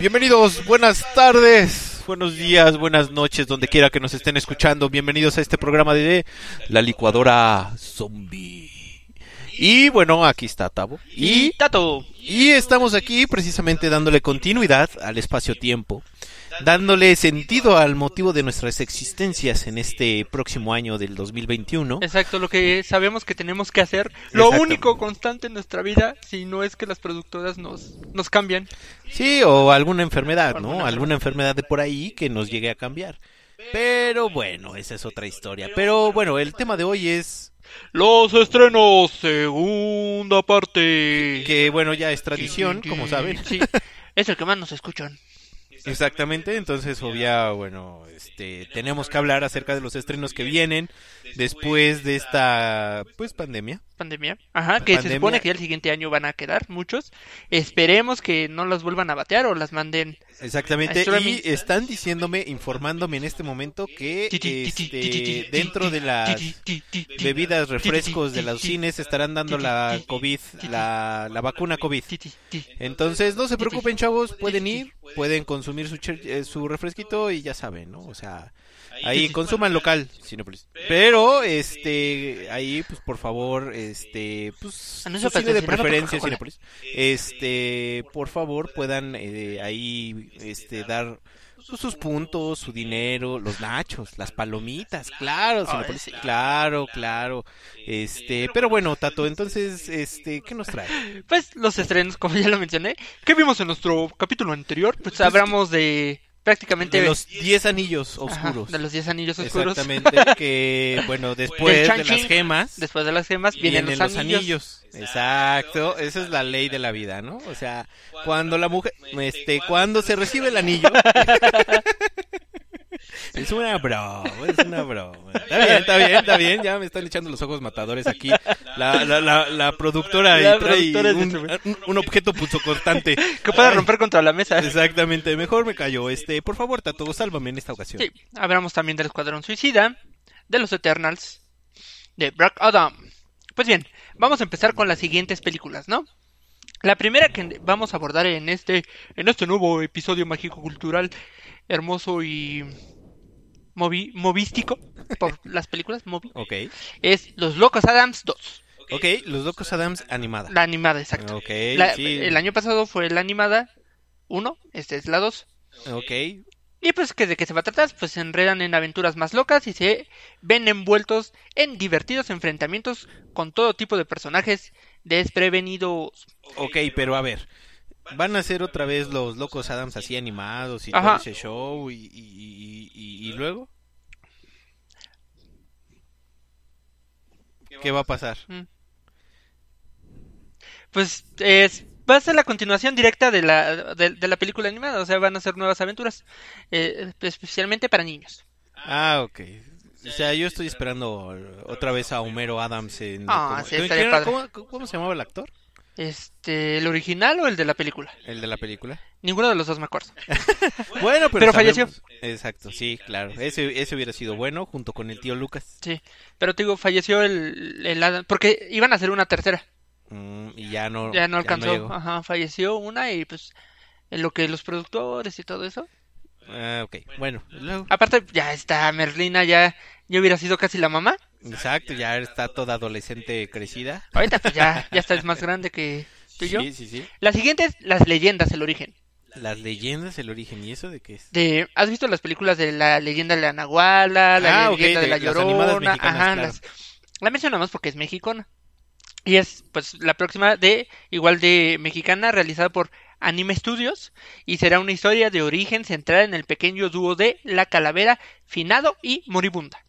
Bienvenidos, buenas tardes, buenos días, buenas noches, donde quiera que nos estén escuchando. Bienvenidos a este programa de La Licuadora Zombie. Y bueno, aquí está Tavo. Y, Tato. y estamos aquí precisamente dándole continuidad al espacio-tiempo, dándole sentido al motivo de nuestras existencias en este próximo año del 2021. Exacto, lo que sabemos que tenemos que hacer. Lo Exacto. único constante en nuestra vida, si no es que las productoras nos, nos cambian. Sí, o alguna enfermedad, ¿no? Alguna Alguna enfermedad de por ahí que nos llegue a cambiar. Pero bueno, esa es otra historia. Pero bueno, el tema de hoy es Los estrenos, segunda parte. que bueno, ya es tradición, como saben. Sí, es el que más nos escuchan. Exactamente, entonces obvia, bueno, este, tenemos que hablar acerca de los estrenos que vienen después de esta, pues, pandemia. Pandemia. Ajá, que se supone que ya el siguiente año van a quedar muchos. Esperemos que no las vuelvan a batear o las manden. Exactamente, y están diciéndome, informándome en este momento que este, dentro de las bebidas, refrescos de los cines estarán dando la COVID, la, la vacuna COVID. Entonces, no se preocupen, chavos, pueden ir, pueden consumir su, eh, su refresquito y ya saben, ¿no? O sea, ahí consuman local, Cinépolis. Pero, este, ahí, pues, por favor, este, pues, su cine de preferencia. Cinépolis. Este, por favor, puedan eh, ahí, este, dar pues, sus puntos, su dinero, los nachos, las palomitas, claro, claro, claro. Este, pero bueno, Tato, entonces, este, ¿qué nos trae? Pues los estrenos, como ya lo mencioné, que vimos en nuestro capítulo anterior, pues hablamos de prácticamente De los 10 anillos Ajá, oscuros. de los 10 anillos oscuros. Exactamente, que bueno, después de las gemas Después de las gemas vienen, vienen los, anillos. Exacto, esa es la ley de la vida, ¿no? O sea, cuando la mujer, este, cuando se recibe el anillo, es una broma, es una broma. Está bien, está bien, está bien, ya me están echando los ojos matadores aquí. La, la, la, la productora ahí trae un, de- un, un objeto punzocortante. Que pueda romper contra la mesa. Exactamente, mejor me callo. Este, por favor, Tato, sálvame en esta ocasión. Sí, hablamos también del Escuadrón Suicida, de los Eternals, de Black Adam. Pues bien, vamos a empezar con las siguientes películas, ¿no? La primera que vamos a abordar en este, en este nuevo episodio mágico cultural, hermoso y movi- movístico por las películas, movi, Ok, es Los Locos Adams 2, ok, Los Locos Adams animada. la animada, exacto. Ok, La- sí. El año pasado fue la animada 1, este es la 2. Ok, Y pues que de qué se va a tratar, pues se enredan en aventuras más locas y se ven envueltos en divertidos enfrentamientos con todo tipo de personajes desprevenidos. ok, pero a ver. Van a ser otra vez los Locos Adams así animados y Ajá. todo ese show y, y, y- y- y luego. ¿Qué va a pasar? Pues es, va a ser la continuación directa de la, de, de la película animada, o sea, van a ser nuevas aventuras, eh, especialmente para niños. Ah, ok. O sea, yo estoy esperando otra vez a Homero Adams en... Ah, como- sí, ¿quién estaría era? padre. ¿Cómo, cómo se llamaba el actor? Este, ¿el original o el de la película? El de la película. Ninguno de los dos me acuerdo. Bueno, pero, Pero falleció. Exacto, sí, claro. Ese, ese hubiera sido bueno junto con el tío Lucas. Sí, pero te digo, falleció el, el Adam, porque iban a hacer una tercera. Mm, y ya no, Ya no alcanzó, ajá, falleció una y pues en lo que los productores y todo eso. Ah, ok, bueno, luego. Aparte, ya está Merlina, ya, ya hubiera sido casi la mamá. Exacto, ya está toda adolescente crecida. Ahorita pues ya, ya está es más grande que tú y yo. Sí, sí, sí. La siguiente es Las leyendas, el origen. Las leyendas, el origen, ¿y eso de qué es? De, ¿Has visto las películas de la leyenda de la Nahuala, la Ah, leyenda de, de la las Llorona? mexicanas, Ajá, claro. las... La mencionamos porque es mexicana. Y es pues la próxima de igual de mexicana realizada por Anime Studios y será una historia de origen centrada en el pequeño dúo de La Calavera, Finado y Moribunda.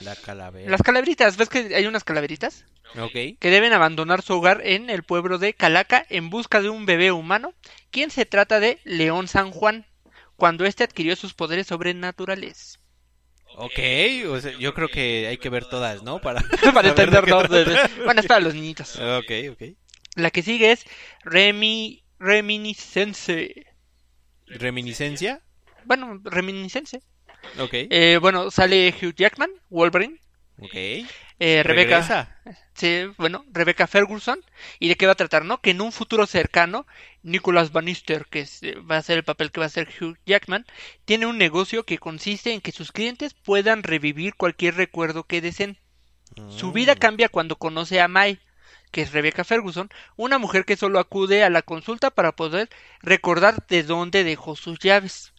La calavera. Las calaveritas, ¿ves que hay unas calaveritas? Ok. que deben abandonar su hogar en el pueblo de Calaca en busca de un bebé humano, quien se trata de León San Juan, cuando éste adquirió sus poderes sobrenaturales. Ok, o sea, yo creo que hay que ver todas, ¿no? Para, para entender. Bueno, es para los niñitos. Ok, ok. La que sigue es Remi... Reminiscence. ¿Reminiscencia? Bueno, Reminiscence. Eh, bueno, sale Hugh Jackman, Wolverine. eh, sí, bueno, Rebecca Ferguson. ¿Y de qué va a tratar, no? Que en un futuro cercano, Nicholas Bannister, que eh, va a ser el papel que va a ser Hugh Jackman, tiene un negocio que consiste en que sus clientes puedan revivir cualquier recuerdo que deseen. Su vida Mm. cambia cuando conoce a Mai, que es Rebecca Ferguson, una mujer que solo acude a la consulta para poder recordar de dónde dejó sus llaves.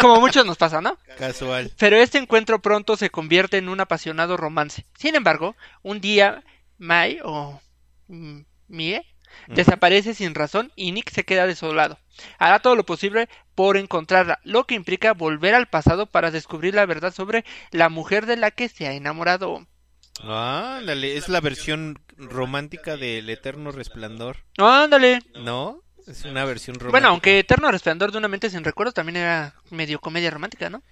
Como muchos nos pasa, ¿no? Casual. Pero este encuentro pronto se convierte en un apasionado romance. Sin embargo, un día Mai o mm, Mie desaparece sin razón y Nick se queda desolado. Hará todo lo posible por encontrarla, lo que implica volver al pasado para descubrir la verdad sobre la mujer de la que se ha enamorado. Ándale, es la versión romántica del Eterno Resplandor, Ándale. ¿no? Es una versión romántica. Bueno, aunque Eterno Resplandor de una mente sin recuerdo también era medio comedia romántica, ¿no?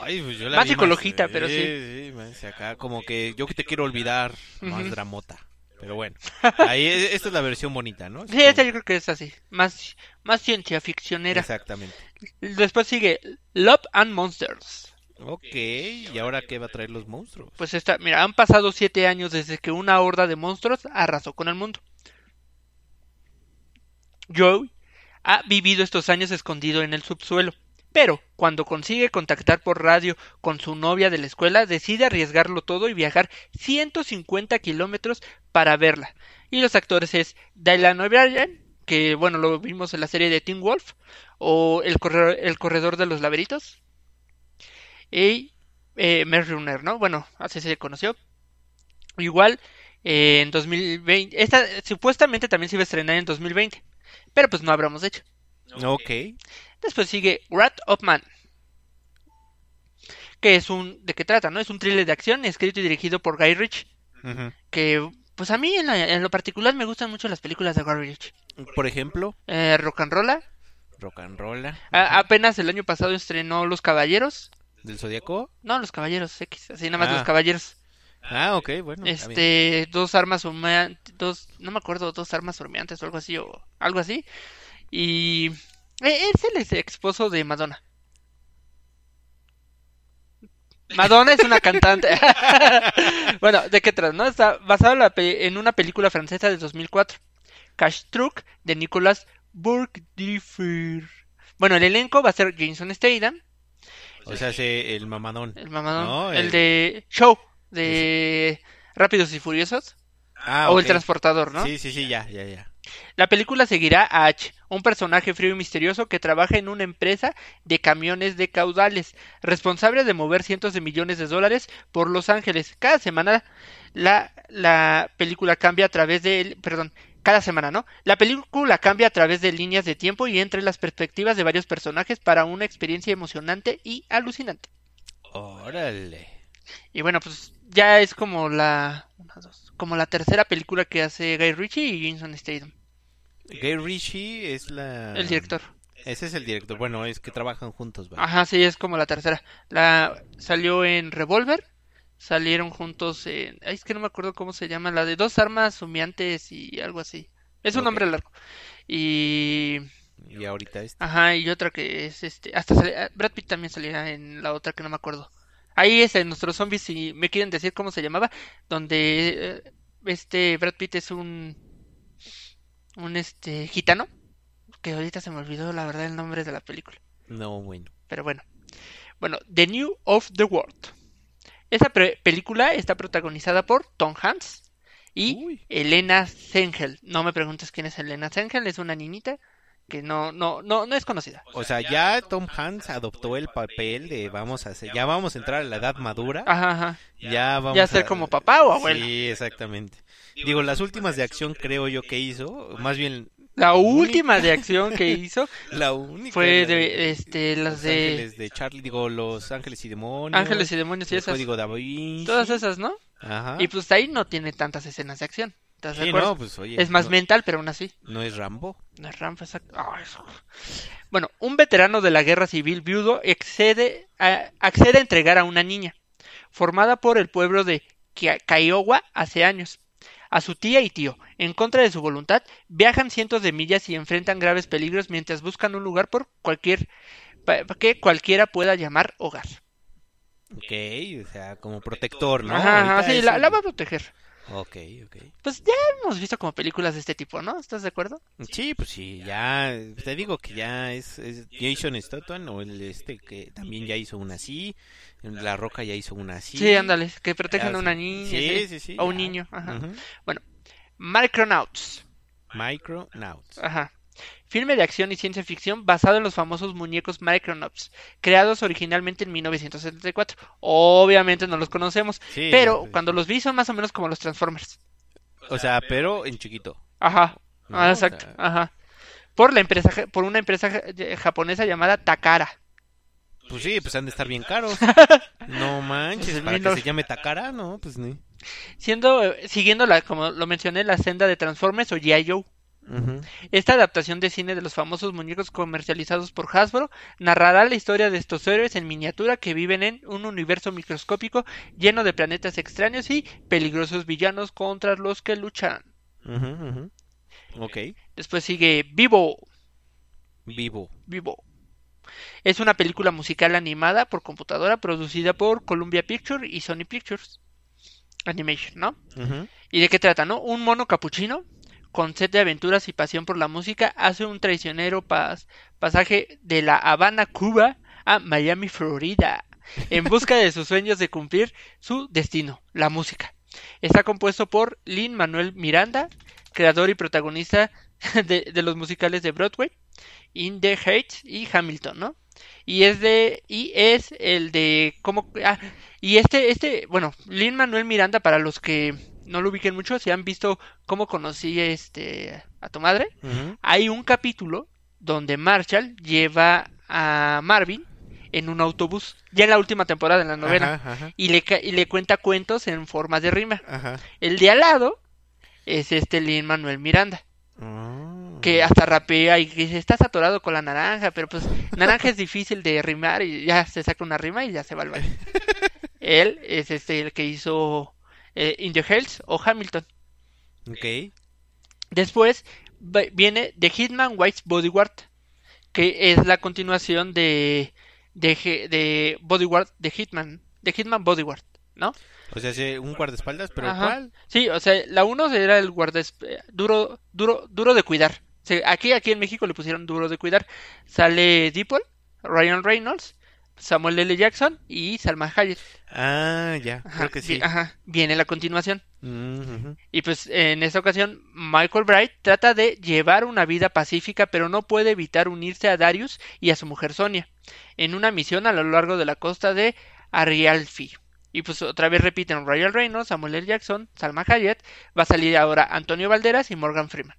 Ay, pues yo la Más vi psicologita, pero sí. sí. más acá como que yo que te quiero olvidar, más Ujú. dramota. Pero bueno, ahí e- esta es la versión bonita, ¿no? Sí, esta yo creo que es así, más, más ciencia ficcionera. Exactamente. Después sigue Love and Monsters. Ok, ¿y ahora qué va a traer los monstruos? Pues esta, mira, han pasado siete años desde que una horda de monstruos arrasó con el mundo. Joe ha vivido estos años escondido en el subsuelo, pero cuando consigue contactar por radio con su novia de la escuela, decide arriesgarlo todo y viajar 150 kilómetros para verla. Y los actores es Dylan O'Brien, que bueno, lo vimos en la serie de Teen Wolf, o El, corredor, de los laberintos, y eh, Runner, ¿no? Bueno, así se conoció. Igual, eh, en 2020, esta supuestamente también se iba a estrenar en 2020, pero pues no habremos hecho. Ok, Después sigue Rat of Man, que es un, ¿de qué trata, no? Es un thriller de acción escrito y dirigido por Guy ujú. que pues a mí en, la- en lo particular me gustan mucho las películas de Guy Ritchie. por ejemplo, Eh, Rock and Rolla, Rock and Roll a- apenas el año pasado estrenó Los Caballeros, del Zodíaco. no, Los Caballeros X, así nada más Ah. Los Caballeros. Ah, ok, bueno. este dos armas humeantes dos no me acuerdo dos armas humeantes o algo así o algo así. Y eh, es el ex esposo de Madonna. Madonna es una cantante. Bueno de qué trata no está basado en, la pe- en una película francesa de 2004 Cash Truck de Nicolas Bourg-Differ bueno el elenco va a ser Jason Statham. O sea, se- el mamadón. el mamadón. No, el el- de Show de Rápidos y Furiosos Ah, o el transportador, ¿no? Sí, sí, sí, ya, ya, ya. La película seguirá a H, un personaje frío y misterioso que trabaja en una empresa de camiones de caudales, responsable de mover cientos de millones de dólares por Los Ángeles. Cada semana la, la película cambia a través de... Perdón, cada semana, ¿no? La película cambia a través de líneas de tiempo y entre las perspectivas de varios personajes para una experiencia emocionante y alucinante. Órale. Y bueno, pues ya es como la... una, dos, como la tercera película que hace Guy Ritchie y Jason Statham, Gay Ritchie es la... el director. Ese es el director. Bueno, es que trabajan juntos. Ajá, sí, es como la tercera. La salió en Revolver, salieron juntos en... ay, es que no me acuerdo cómo se llama, la de dos armas humeantes y algo así. Es un nombre largo. Y... Y ahorita este. Ajá, y otra que es este... Hasta ah, Brad Pitt también salía en la otra que no me acuerdo. Ahí es en nuestros zombies, si me quieren decir cómo se llamaba, donde eh, este Brad Pitt es un... un este gitano, que ahorita se me olvidó la verdad el nombre de la película. No, bueno. Pero bueno. Bueno, The New of the World. Pre- película está protagonizada por Tom Hanks y Uy. Elena Zengel. No me preguntes quién es Elena Zengel, es una niñita que no, no, no, no es conocida. O sea, ya Tom Hanks adoptó el papel de vamos a hacer, ya vamos a entrar a la edad madura. Ajá, ajá. Ya vamos Ya ser a- como papá o abuelo. Sí, exactamente. Digo, las últimas de acción creo yo que hizo, más bien La última de acción que hizo la única fue de, este, las Los de Ángeles de Charlie, digo, Los Ángeles y Demonios. Ángeles y Demonios y esas. Código da Vinci. Todas esas, ¿no? Ajá. Y pues ahí no tiene tantas escenas de acción. ¿Estás de Sí, acuerdo? no, pues oye. es más no, mental, pero aún así. no es Rambo. No es Rambo, exacto. Eso. Bueno, un veterano de la guerra civil viudo accede a, accede a entregar a una niña, formada por el pueblo de Kiowa hace años. A su tía y tío, en contra de su voluntad, viajan cientos de millas y enfrentan graves peligros mientras buscan un lugar por cualquier que cualquiera pueda llamar hogar. Ok, o sea, como protector, ¿no? Ajá, ajá, Ahorita sí, la va a proteger. Ok, ok. Pues ya hemos visto como películas de este tipo, ¿no? ¿Estás de acuerdo? Sí, pues sí, ya, te digo que ya es, es Jason Statham o el este que también ya hizo una así, La Roca ya hizo una así. Sí, ándale, que protegen a una sí. niña. Sí, sí, sí, A un ya. niño, ajá. Ujú. Micronauts. Micronauts. Ajá. Filme de acción y ciencia ficción basado en los famosos muñecos Micronauts, creados originalmente en 1974. Obviamente no los conocemos, Sí, pero cuando los vi son más o menos como los Transformers. O sea, pero en chiquito. Ajá. ¿no? Ah, O exacto. sea, Ajá. Por la empresa por una empresa ja- japonesa llamada Takara. Pues sí, pues han de estar bien caros. No manches, Pues, para que se llame Takara, no, pues ni. Siendo eh, siguiendo la como lo mencioné la senda de Transformers o G.I. Joe. Esta adaptación de cine de los famosos muñecos comercializados por Hasbro narrará la historia de estos héroes en miniatura que viven en un universo microscópico lleno de planetas extraños y peligrosos villanos contra los que luchan. Ujú, ujú. Ok, Después sigue Vivo, vivo. Vivo. Es una película musical animada por computadora producida por Columbia Pictures y Sony Pictures Animation, ¿no? ¿Y de qué trata, no? Un mono capuchino con sed de aventuras y pasión por la música hace un traicionero pas- pasaje de La Habana, Cuba a Miami, Florida, en busca de sus sueños de cumplir su destino, la música. Está compuesto por Lin Manuel Miranda, creador y protagonista de, de los musicales de Broadway, In the Heights y Hamilton, ¿no? Y es de y es el de cómo ah, y este este bueno, Lin Manuel Miranda para los que no lo ubiquen mucho, si han visto cómo conocí este a tu madre, hay un capítulo donde Marshall lleva a Marvin en un autobús, ya en la última temporada en la novela, Ajá, ajá, y le y le cuenta cuentos en formas de rima. ajá. El de al lado es este Lin Manuel Miranda Ah. que hasta rapea y que dice, estás atorado con la naranja, pero pues naranja es difícil de rimar y ya se saca una rima y ya se va al baño. Él es este el que hizo eh, In the Hells o Hamilton. Ok. Después viene The Hitman White's Bodyguard, que es la continuación de de, de Bodyguard de Hitman, de Hitman Bodyguard, ¿no? O sea, sí, un guardaespaldas, pero Ajá. ¿cuál? Sí, o sea, la uno era el guardas duro, duro, duro de cuidar. Aquí, aquí en México le pusieron duro de cuidar. Sale Deeple, Ryan Reynolds, Samuel L. Jackson y Salma Hayek. Ah, ya, Ajá, creo que sí. ajá, viene la continuación. Mm. Y pues en esta ocasión Michael Bright trata de llevar una vida pacífica pero no puede evitar unirse a Darius y a su mujer Sonia en una misión a lo largo de la costa de Arialfi. Y pues otra vez repiten Ryan Reynolds, Samuel L. Jackson, Salma Hayek, va a salir ahora Antonio Valderas y Morgan Freeman.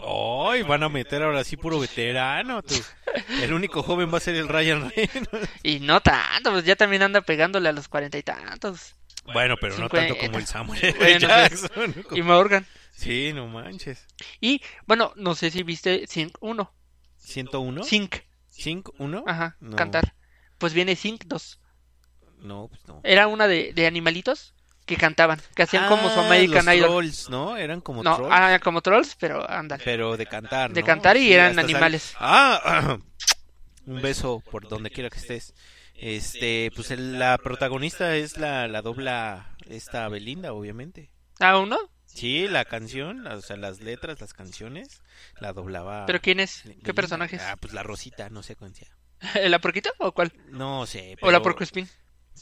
Ay, van a meter ahora sí puro veterano, tú. El único joven va a ser el Ryan Reynolds. Y no tanto, pues ya también anda pegándole a los cuarenta y tantos. Bueno, pero no tanto como el Samuel. Bueno. Y Morgan. Sí, no manches. Y bueno, no sé si viste Sync 1. ¿101? Sync, ¿Sync 1? ajá, No. cantar. Pues viene Sync 2. No, pues no. Era una de, de animalitos que cantaban, que hacían como su Ah, American los Idol. trolls, ¿no? Eran como No, trolls. ah, como trolls, pero ándale. Pero de cantar, De ¿no? cantar y eran sal- animales. Ah, un beso por donde quiera que estés. Este, pues el- la protagonista es la, la dobla esta Belinda, obviamente. Ah, uno. Sí, la canción, o sea, las letras, las canciones, la doblaba. ¿Pero quién es? ¿Qué Belinda. personajes? Ah, pues la Rosita, no sé cuál sea. ¿La porquita o cuál? No sé, ¿O la pero- porcoespín?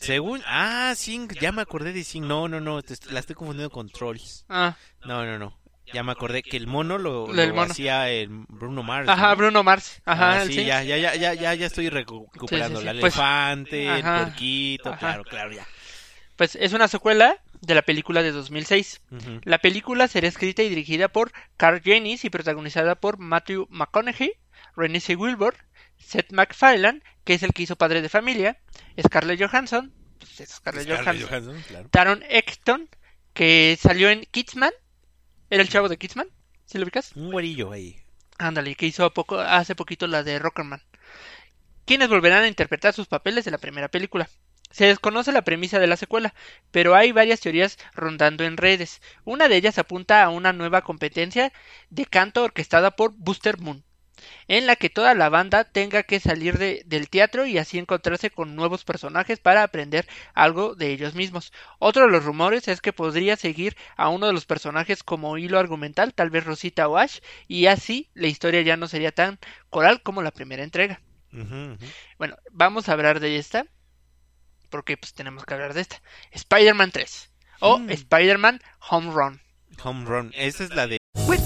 Según, ah, Sing, ya me acordé de Sing. No, no, no, la estoy confundiendo con Trolls. Ah, No, no, no. ya me acordé que el mono lo, lo mono. hacía el Bruno Mars. Ajá, ¿no? Bruno Mars. Ajá, Ah, sí. Ya, ya, ya, ya, ya, ya estoy recu- recuperando. Sí, sí, sí. El Pues- elefante, Ajá. el puerquito, Ajá. claro, claro, ya. Pues es una secuela de la película de 2006. Ujú. La película será escrita y dirigida por Carl Jennings y protagonizada por Matthew McConaughey, Renée Wilbur, Seth MacFarlane, que es el que hizo Padre de Familia, Scarlett Johansson, pues es Scarlett, Scarlett Johansson, Johansson, claro. Taron Egerton, que salió en Kidsman, era el chavo de Kidsman, ¿sí lo ubicas? Un güerillo ahí. Ándale, que hizo poco, hace poquito la de Rockerman. Quienes volverán a interpretar sus papeles de la primera película. Se desconoce la premisa de la secuela, pero hay varias teorías rondando en redes. Una de ellas apunta a una nueva competencia de canto orquestada por Buster Moon, en la que toda la banda tenga que salir de- del teatro y así encontrarse con nuevos personajes para aprender algo de ellos mismos. Otro de los rumores es que podría seguir a uno de los personajes como hilo argumental, tal vez Rosita o Ash, y así la historia ya no sería tan coral como la primera entrega. Bueno, vamos a hablar de esta, porque pues tenemos que hablar de esta. Spider-Man 3 o Hmm. Spider-Man Home Run. Home Run. Esa es la de.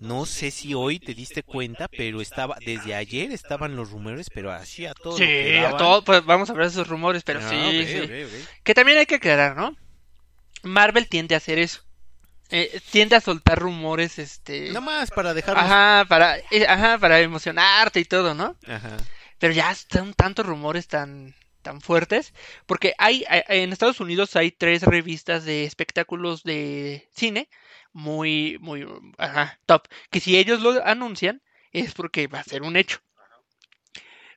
No sé si hoy te diste cuenta, pero estaba desde ayer estaban los rumores, pero así a todo. lo Sí, a todo, pues vamos a hablar de esos rumores, pero Ah, sí. Que también hay que aclarar, ¿no? Marvel tiende a hacer eso. Eh, tiende a soltar rumores, este... Nada más para dejarlos. Ajá, para, eh, ajá, para emocionarte y todo, ¿no? Ajá. Pero ya son tantos rumores tan, tan fuertes. Porque hay, hay- en Estados Unidos hay tres revistas de espectáculos de cine muy, muy, ajá, top. Que si ellos lo anuncian es porque va a ser un hecho.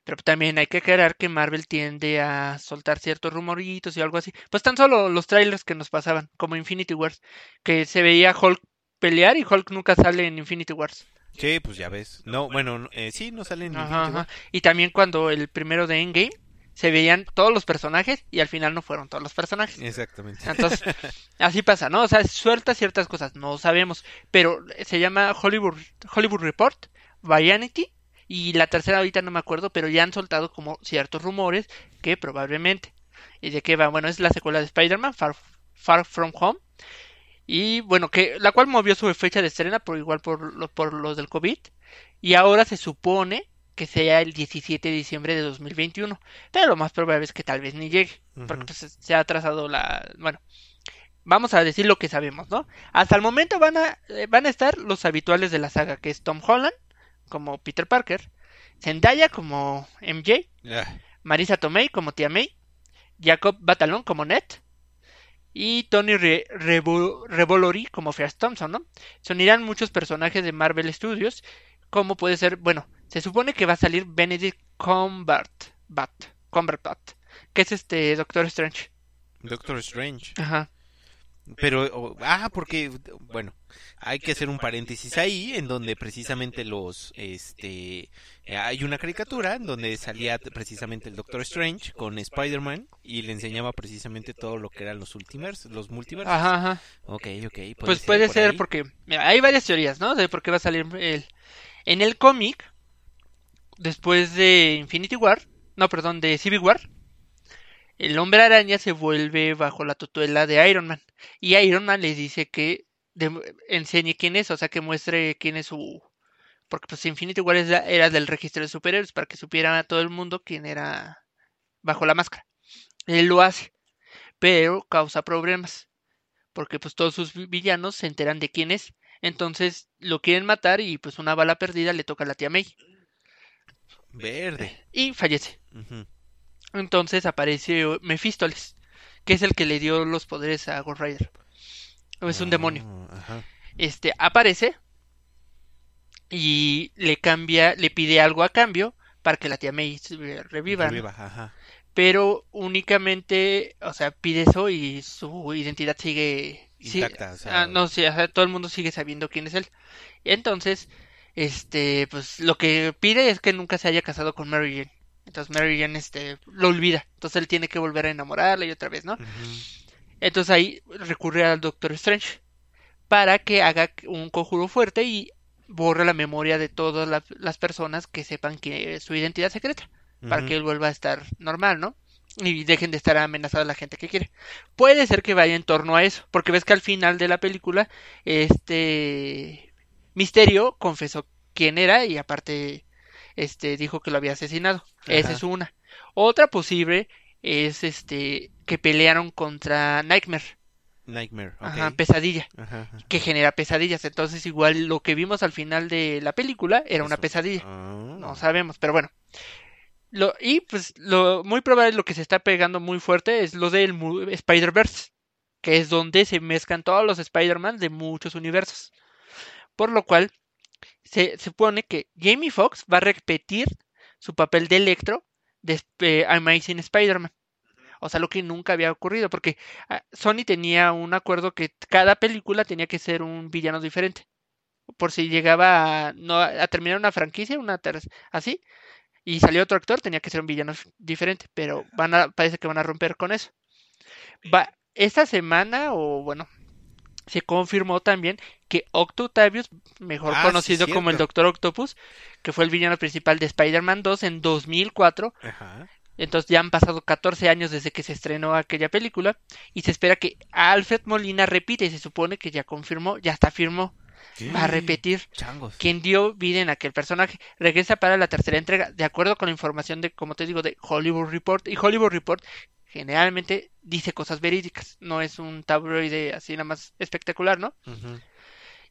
Pero también hay que aclarar que Marvel tiende a soltar ciertos rumoritos y algo así. Pues tan solo los trailers que nos pasaban, como Infinity Wars, que se veía Hulk pelear y Hulk nunca sale en Infinity Wars. Sí, pues ya ves. No, bueno, no, eh, sí, no salen. en Ajá, Infinity ajá. War. Y también cuando el primero de Endgame se veían todos los personajes y al final no fueron todos los personajes. Exactamente. Entonces, así pasa, ¿no? O sea, suelta ciertas cosas, no sabemos, pero se llama Hollywood, Hollywood Report, Variety, y la tercera ahorita no me acuerdo, pero ya han soltado como ciertos rumores que probablemente. ¿Y de qué va? Bueno, es la secuela de Spider-Man, Far, Far From Home, y bueno, que la cual movió su fecha de estrena por igual por, por los del COVID, y ahora se supone que sea el 17 de diciembre de 2021, pero lo más probable es que tal vez ni llegue, porque pues, se ha atrasado la... Bueno, vamos a decir lo que sabemos, ¿no? Hasta el momento van a, eh, van a estar los habituales de la saga, que es Tom Holland, como Peter Parker, Zendaya como MJ, Ah, Marisa Tomei como Tía May, Jacob Batalon como Ned, y Tony Re- Revo- Revolori como Flash Thompson, ¿no? Se unirán muchos personajes de Marvel Studios, como puede ser, bueno, se supone que va a salir Benedict Cumberbatch, Bat- Cumberbatch, que es este Doctor Strange. Doctor Strange. Ajá. Pero, ah, porque, bueno, hay que hacer un paréntesis ahí, en donde precisamente los, este, hay una caricatura en donde salía precisamente el Doctor Strange con Spider-Man y le enseñaba precisamente todo lo que eran los ultimers, los multiversos. Ajá, ajá. Ok, ok. Pues puede por ser ahí. porque mira, hay varias teorías, ¿no? De por qué va a salir el en el cómic después de Infinity War, no, perdón, de Civil War. El hombre araña se vuelve bajo la tutela de Iron Man y Iron Man le dice que enseñe quién es, o sea, que muestre quién es su porque pues Infinity War era del registro de superhéroes para que supieran a todo el mundo quién era bajo la máscara. Él lo hace, pero causa problemas porque pues todos sus vi- villanos se enteran de quién es. Entonces lo quieren matar y pues una bala perdida le toca a la tía May Verde. y fallece. Entonces aparece Mephistoles, que es el que le dio los poderes a Ghost Rider. Es un demonio. Ah, ajá. Este aparece y le cambia, le pide algo a cambio para que la tía May reviva. ¿no? Reviva, ajá. Pero únicamente, o sea, pide eso y su identidad sigue sí- Intacta, o sea- ah, no, sí, o sea, todo el mundo sigue sabiendo quién es él. Entonces, este, pues lo que pide es que nunca se haya casado con Mary Jane. Entonces Mary Jane, este, lo olvida. Entonces él tiene que volver a enamorarla y otra vez, ¿no? Entonces ahí recurre al Doctor Strange para que haga un conjuro fuerte y borre la memoria de todas la- las personas que sepan que su identidad secreta, para que él vuelva a estar normal, ¿no? Y dejen de estar amenazada la gente que quiere. Puede ser que vaya en torno a eso, porque ves que al final de la película, este Misterio confesó quién era y aparte, este dijo que lo había asesinado. Esa es una. Otra posible es este que pelearon contra Nightmare. Nightmare. ok. Ajá, pesadilla. Ajá, ajá. Que genera pesadillas. Entonces, igual lo que vimos al final de la película era una pesadilla. Ah. No sabemos, pero bueno. Lo, y pues lo muy probable lo que se está pegando muy fuerte es lo del Spider-Verse, que es donde se mezclan todos los Spider-Man de muchos universos. Por lo cual se supone que Jamie Foxx va a repetir su papel de Electro de eh, Amazing Spider-Man. O sea, lo que nunca había ocurrido, porque ah, Sony tenía un acuerdo que cada película tenía que ser un villano diferente. Por si llegaba a, no, a terminar una franquicia, una así, y salió otro actor, tenía que ser un villano diferente. Pero van a, parece que van a romper con eso. Va, esta semana, o bueno, se confirmó también que Octo Octavius, mejor Ah, sí, conocido como el. Doctor Octopus, que fue el villano principal de Spider-Man 2 en 2004, Ajá. entonces ya han pasado 14 años desde que se estrenó aquella película y se espera que Alfred Molina repita y se supone que ya confirmó, ya está firmó, va a repetir. Changos. Quien dio vida en aquel personaje regresa para la tercera entrega, de acuerdo con la información de, como te digo, de Hollywood Report. Y Hollywood Report generalmente dice cosas verídicas, no es un tabloide así nada más espectacular, ¿no?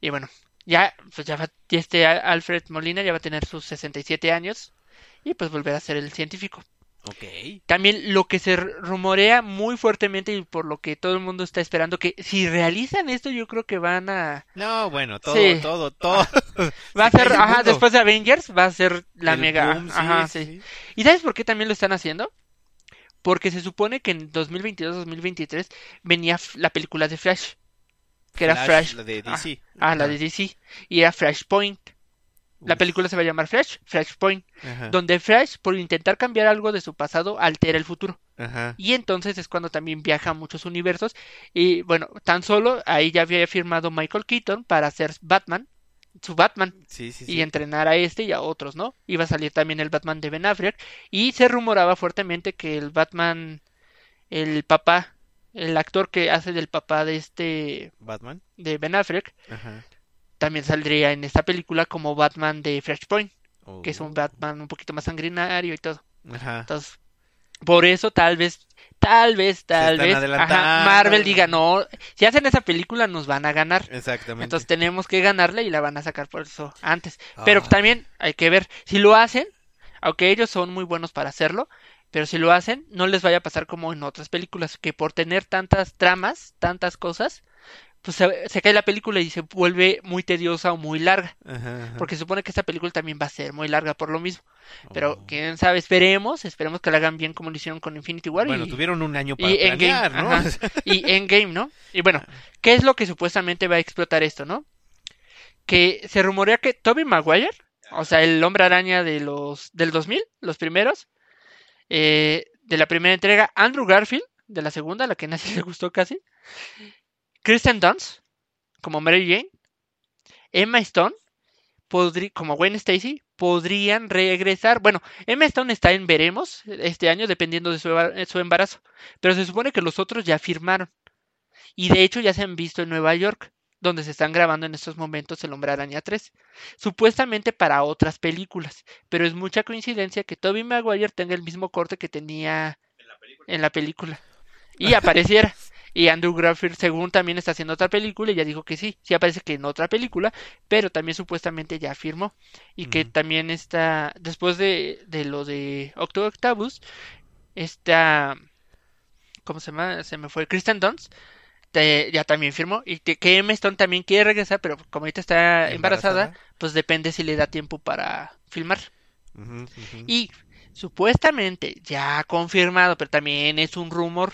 Y bueno, ya, pues ya va, ya este Alfred Molina ya va a tener sus 67 años y pues volver a ser el científico. Ok. También lo que se rumorea muy fuertemente y por lo que todo el mundo está esperando que si realizan esto yo creo que van a No, bueno, todo, Sí. todo, todo. va a Se ser ajá después de Avengers va a ser la El mega boom, sí, ajá sí. ¿Y sabes por qué también lo están haciendo? Porque se supone que en 2022-2023 venía la película de Flash, que era Flash, la de DC. Ah, ah, la de DC y era Flashpoint. La Uf. película se va a llamar Flash, Flashpoint, Ajá. donde Flash por intentar cambiar algo de su pasado altera el futuro. Ajá. Y entonces es cuando también viaja a muchos universos. Y bueno, tan solo ahí ya había firmado Michael Keaton para hacer Batman, su Batman, Sí, sí, y entrenar a este y a otros, ¿no? Iba a salir también el Batman de Ben Affleck. Y se rumoraba fuertemente que el Batman, el papá, el actor que hace del papá de este, Batman. de Ben Affleck, Ajá. también saldría en esta película como Batman de Flashpoint, que es Oh. un Batman un poquito más sanguinario y todo. Ajá. Entonces, por eso tal vez, tal vez, tal vez, ajá, Marvel diga, no, si hacen esa película nos van a ganar. Exactamente. Entonces tenemos que ganarle y la van a sacar por eso antes. Pero Ah. también hay que ver, si lo hacen, aunque ellos son muy buenos para hacerlo, pero si lo hacen, no les vaya a pasar como en otras películas, que por tener tantas tramas, tantas cosas, pues se, se cae la película y se vuelve muy tediosa o muy larga. Ajá, ajá. Porque se supone que esta película también va a ser muy larga por lo mismo. Pero Oh. quién sabe, esperemos, esperemos que la hagan bien como lo hicieron con Infinity War. Bueno, y, tuvieron un año para y Endgame, planear, ¿no? ajá, y Endgame, ¿no? Y bueno, ¿qué es lo que supuestamente va a explotar esto, no? Que se rumorea que Tobey Maguire, o sea, el hombre araña de los del 2000, los primeros, eh, de la primera entrega, Andrew Garfield, de la segunda, la que a nadie le gustó casi, Kristen Dunst, como Mary Jane, Emma Stone, como Gwen Stacy, podrían regresar. Bueno, Emma Stone está en veremos este año, dependiendo de su, embarazo. Pero se supone que los otros ya firmaron. Y de hecho ya se han visto en Nueva York, donde se están grabando en estos momentos El Hombre Araña 3. Supuestamente para otras películas. Pero es mucha coincidencia que Tobey Maguire tenga el mismo corte que tenía en la película. Y apareciera. Y Andrew Garfield, según también está haciendo otra película, y ya dijo que sí, sí aparece que en otra película, pero también supuestamente ya firmó. Y que también está, después de, de lo de Octo Octavus, está, ¿cómo se llama? Se me fue, Kristen Dunst, te- ya también firmó. Y que, que Emma Stone también quiere regresar, pero como ahorita está embarazada, Embarazada. pues depende si le da tiempo para filmar. Y supuestamente ya confirmado, pero también es un rumor,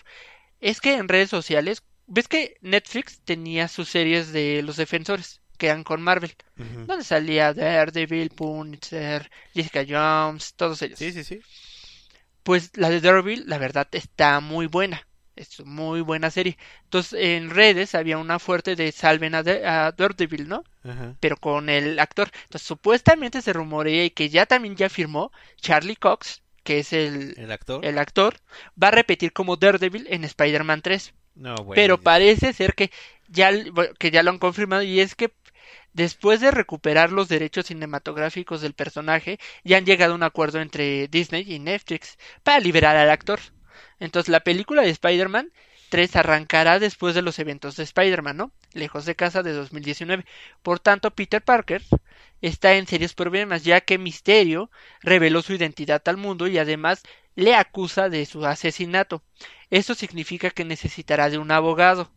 es que en redes sociales, ves que Netflix tenía sus series de los defensores, que eran con Marvel, Ujú. donde salía Daredevil, Punisher, Jessica Jones, todos ellos. Sí, sí, sí. Pues la de Daredevil, la verdad, está muy buena. Es muy buena serie. Entonces, en redes había una fuerte de salven a, Da- a Daredevil, ¿no? Pero con el actor. Entonces, supuestamente se rumorea y que ya también ya firmó Charlie Cox, que es el, El actor. el actor, va a repetir como Daredevil en Spider-Man 3. No, bueno. pero ya- parece ser que ya, que ya lo han confirmado y es que después de recuperar los derechos cinematográficos del personaje, ya han llegado a un acuerdo entre Disney y Netflix para liberar al actor. Entonces, la película de Spider-Man 3 arrancará después de los eventos de Spider-Man, ¿no? Lejos de casa de 2019. Por tanto, Peter Parker está en serios problemas, ya que Misterio reveló su identidad al mundo y además le acusa de su asesinato. Esto significa que necesitará de un abogado.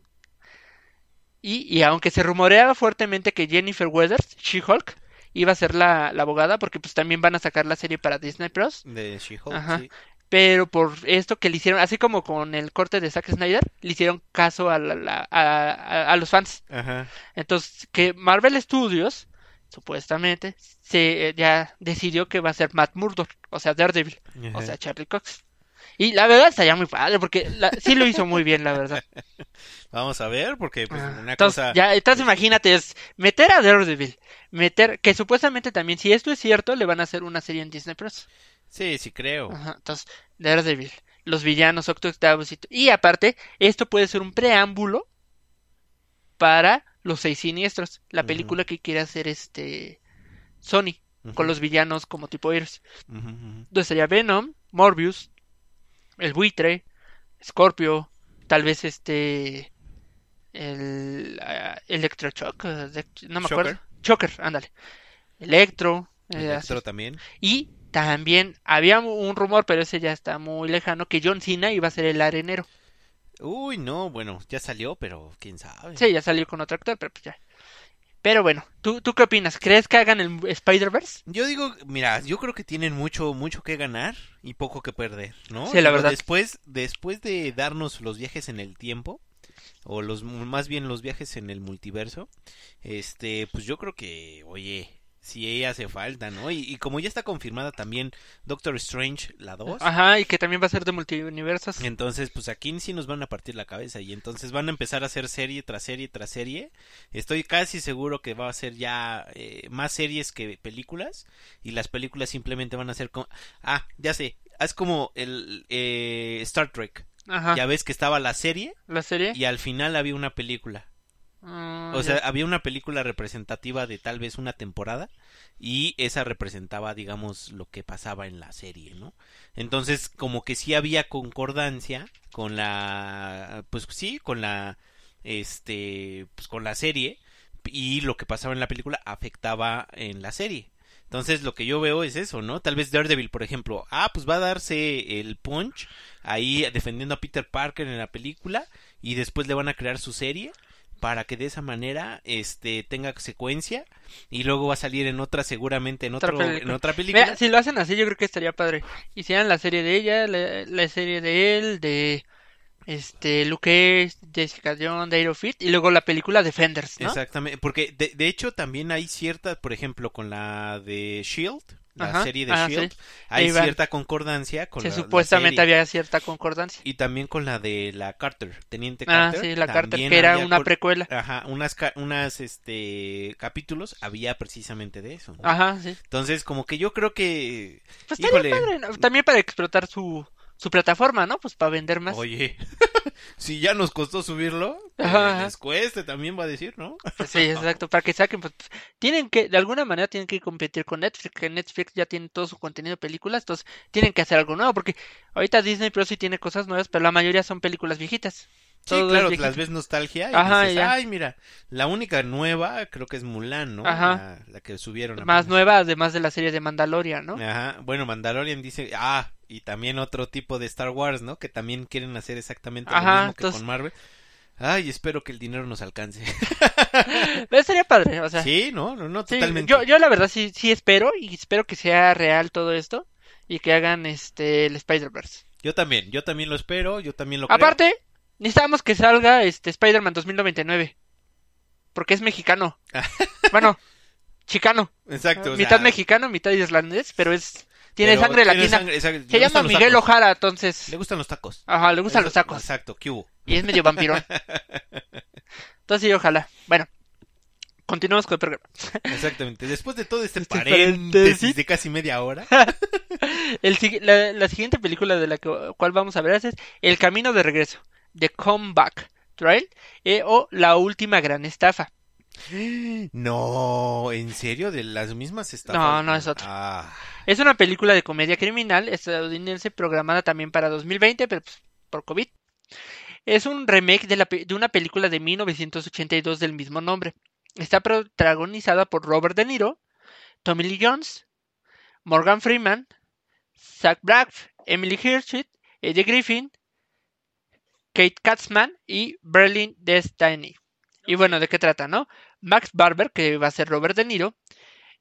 Y, y aunque se rumoreaba fuertemente que Jennifer Weathers, She-Hulk, iba a ser la, la abogada, porque pues también van a sacar la serie para Disney Plus. De She-Hulk, sí. Pero por esto que le hicieron, así como con el corte de Zack Snyder, le hicieron caso a, la- la- a, los fans. Ajá. Entonces, que Marvel Studios, supuestamente, se eh, ya decidió que va a ser Matt Murdock, o sea, Daredevil, o sea, Charlie Cox. Y la verdad estaría muy padre, porque la- sí lo hizo muy bien, la verdad. Vamos a ver, porque pues, una Ah, Entonces, cosa. ya, entonces imagínate, es meter a Daredevil, meter, que supuestamente también, si esto es cierto, le van a hacer una serie en Disney Plus. Sí, sí creo. Ajá, entonces, Daredevil, los villanos, Octo y, y aparte, esto puede ser un preámbulo para Los Seis Siniestros, la película que quiere hacer este Sony, con los villanos como tipo héroes. Ujú, ujú. Entonces sería Venom, Morbius, el buitre, Scorpio, tal vez este el ah, Electroshock, eh, no me acuerdo. Choker, ándale. Electro, eh, Electro también. Y también había un rumor, pero ese ya está muy lejano, que John Cena iba a ser el arenero. Uy, no, bueno, ya salió, pero quién sabe. Sí, ya salió con otro actor, pero pues ya. Pero bueno, ¿tú, ¿tú qué opinas? ¿Crees que hagan el Spider-Verse? Yo digo, mira, yo creo que tienen mucho, mucho que ganar y poco que perder, ¿no? Sí, la verdad. Después, después de darnos los viajes en el tiempo, o los, más bien los viajes en el multiverso, este, pues yo creo que, oye, sí hace falta, ¿no? Y, y como ya está confirmada también Doctor Strange, la 2. Ajá, y que también va a ser de multiversos. Entonces, pues aquí sí nos van a partir la cabeza y entonces van a empezar a hacer serie tras serie tras serie. Estoy casi seguro que va a ser ya eh, más series que películas y las películas simplemente van a ser como... Ah, ya sé, es como el eh, Star Trek. Ajá. Ya ves que estaba la serie ¿La serie? y al final había una película. Ah, O sea, había una película representativa de tal vez una temporada y esa representaba, digamos, lo que pasaba en la serie, ¿no? Entonces, como que sí había concordancia con la, pues sí, con la, este, pues con la serie y lo que pasaba en la película afectaba en la serie. Entonces lo que yo veo es eso, ¿no? Tal vez Daredevil, por ejemplo, ah, pues va a darse el punch ahí defendiendo a Peter Parker en la película y después le van a crear su serie para que de esa manera este tenga secuencia y luego va a salir en otra seguramente en Otra otro en película. otra película. Mira, si lo hacen así, yo creo que estaría padre. Hicieran la serie de ella, la, la serie de él, de este Luke Cage, Jessica Jones, Date of It, y luego la película Defenders, ¿no? Exactamente, porque de, de hecho también hay cierta, por ejemplo, con la de Shield, la Ajá, serie de ah, Shield, sí. hay cierta concordancia con Sí, la, la supuestamente serie. había cierta concordancia. y también con la de la Carter, Teniente Ah, Carter. sí, la Carter, que era una precuela. Ajá, unas ca- unas este capítulos había precisamente de eso. ¿no? Ajá, sí. Entonces, como que yo creo que Pues híjole, padre, ¿no? También para explotar su, su plataforma, ¿no? Pues para vender más. Oye, si ya nos costó subirlo, Ajá, les cueste también va a decir, ¿no? Sí, exacto, para que saquen, pues tienen que, de alguna manera tienen que competir con Netflix, que Netflix ya tiene todo su contenido de películas, entonces tienen que hacer algo nuevo, porque ahorita Disney Plus sí tiene cosas nuevas, pero la mayoría son películas viejitas. Sí, Todo claro, las ves nostalgia y Ajá, dices, ya. ay, mira, la única nueva creo que es Mulan, ¿no? Ajá. La, la que subieron. Más nueva, además de la serie de Mandalorian, ¿no? Ajá, bueno, Mandalorian dice, ah, y también otro tipo de Star Wars, ¿no? Que también quieren hacer exactamente lo mismo que entonces- con Marvel. Ay, espero que el dinero nos alcance. Pero Sería padre, o sea. sí, no, no, no, Sí, totalmente. yo, yo la verdad sí, sí espero y espero que sea real todo esto y que hagan este el Spider-Verse. Yo también, yo también lo espero, yo también lo creo. Necesitamos que salga este Spider-Man 2099. Porque es mexicano. bueno, chicano. Exacto, o mitad sea- mexicano, mitad islandés, pero es tiene Pero sangre tiene latina. sangre- exacto, Se llama Miguel tacos. Ojara, entonces. Le gustan los tacos. Ajá, le gustan los tacos. Exacto, ¿qué hubo? Y es medio vampirón. Entonces sí, ojalá. Bueno, continuamos con el programa. Exactamente. Después de todo este, Este paréntesis, paréntesis. de casi media hora. El la, la siguiente película de la que- cual vamos a ver es El Camino de Regreso, The Comeback Trail, eh, o La Última Gran Estafa. No, ¿en serio? ¿De las mismas estafas? No, no, es otra. Ah, Es una película de comedia criminal estadounidense programada también para 2020, pero pues, por COVID. Es un remake de, la de una película de 1982 del mismo nombre. Está protagonizada por Robert De Niro, Tommy Lee Jones, Morgan Freeman, Zach Braff, Emily Hirsch, Eddie Griffin, Kate Katzman y Berlin Destiny. Y bueno, ¿de qué trata, no? Max Barber, que va a ser Robert De Niro,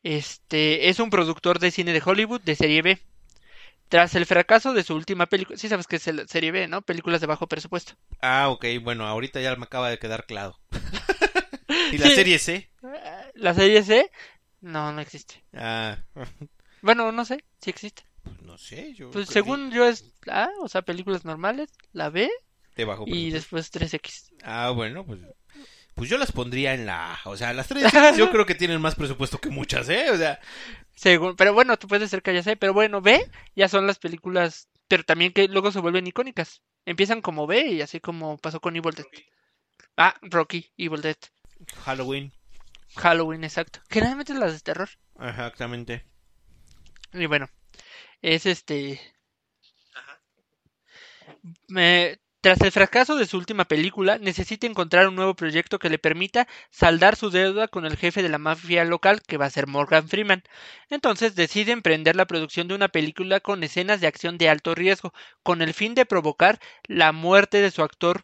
este es un productor de cine de Hollywood de serie B. Tras el fracaso de su última película, sí sabes que es el- serie B, ¿no? Películas de bajo presupuesto. ah, ok, bueno, ahorita ya me acaba de quedar claro. ¿Y la Sí. serie C? La serie C, no, no existe. Ah, Bueno, no sé si existe. no sé, yo... Pues según yo es A, o sea, películas normales, la B que de bajo y después 3X. Ah, bueno, pues... Pues yo las pondría en la A. O sea, las tres yo creo que tienen más presupuesto que muchas, ¿eh? O sea, Según, pero bueno, tú puedes ser que ya sé, pero bueno, B ya son las películas, pero también que luego se vuelven icónicas. Empiezan como B y así como pasó con Evil Dead. Ah, Rocky, Evil Dead, Halloween. Halloween, exacto. Generalmente las de terror. Exactamente. Y bueno, es este. Me- Tras el fracaso de su última película, necesita encontrar un nuevo proyecto que le permita saldar su deuda con el jefe de la mafia local, que va a ser Morgan Freeman. Entonces decide emprender la producción de una película con escenas de acción de alto riesgo, con el fin de provocar la muerte de su actor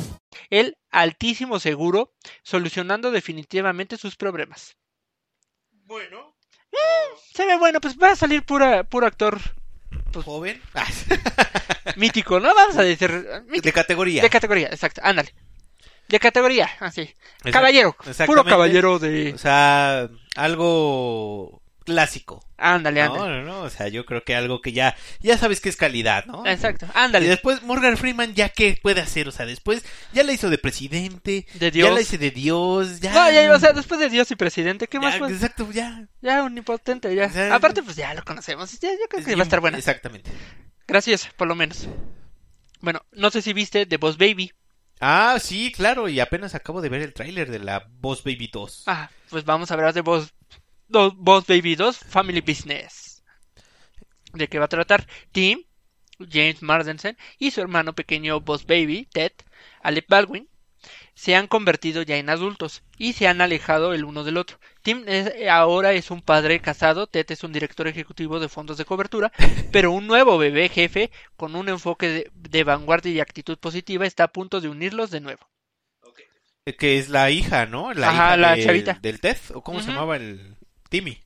El altísimo seguro, solucionando definitivamente sus problemas. Bueno. Se ve bueno, pues va a salir pura, puro actor Joven. mítico, ¿no? Vamos a decir mítico. De categoría. De categoría, exacto, ándale. De categoría, así. Exact- Caballero, puro caballero de... O sea, algo clásico. Ándale, No, ándale. no, no, o sea, yo creo que algo que ya, ya sabes que es calidad, ¿no? Exacto, Y ándale. después Morgan Freeman ya qué puede hacer, o sea, después ya la hizo de presidente, De Dios. ya la hizo de Dios, ya. No, ya, o sea, después de Dios y presidente, ¿qué Ya, más? Pues? Exacto, ya. Ya, omnipotente, ya. O sea, Aparte, pues ya lo conocemos. Ya, yo creo que va a estar buena. Exactamente. Gracias, por lo menos. Bueno, no sé si viste The Boss Baby. Ah, sí, claro, y apenas acabo de ver el tráiler de la Boss Baby 2. Ah, pues vamos a hablar de Boss, Boss Baby 2 Family Business. ¿De qué va a tratar? Tim, James Marsdensen y su hermano pequeño Boss Baby, Ted, Alec Baldwin, se han convertido ya en adultos y se han alejado el uno del otro. Tim es- ahora es un padre casado, Ted es un director ejecutivo de fondos de cobertura, pero un nuevo bebé jefe con un enfoque de, de vanguardia y actitud positiva está a punto de unirlos de nuevo. Que es la hija, ¿no? La Ajá, hija la chavita. Del Ted, ¿o cómo se llamaba el Timmy?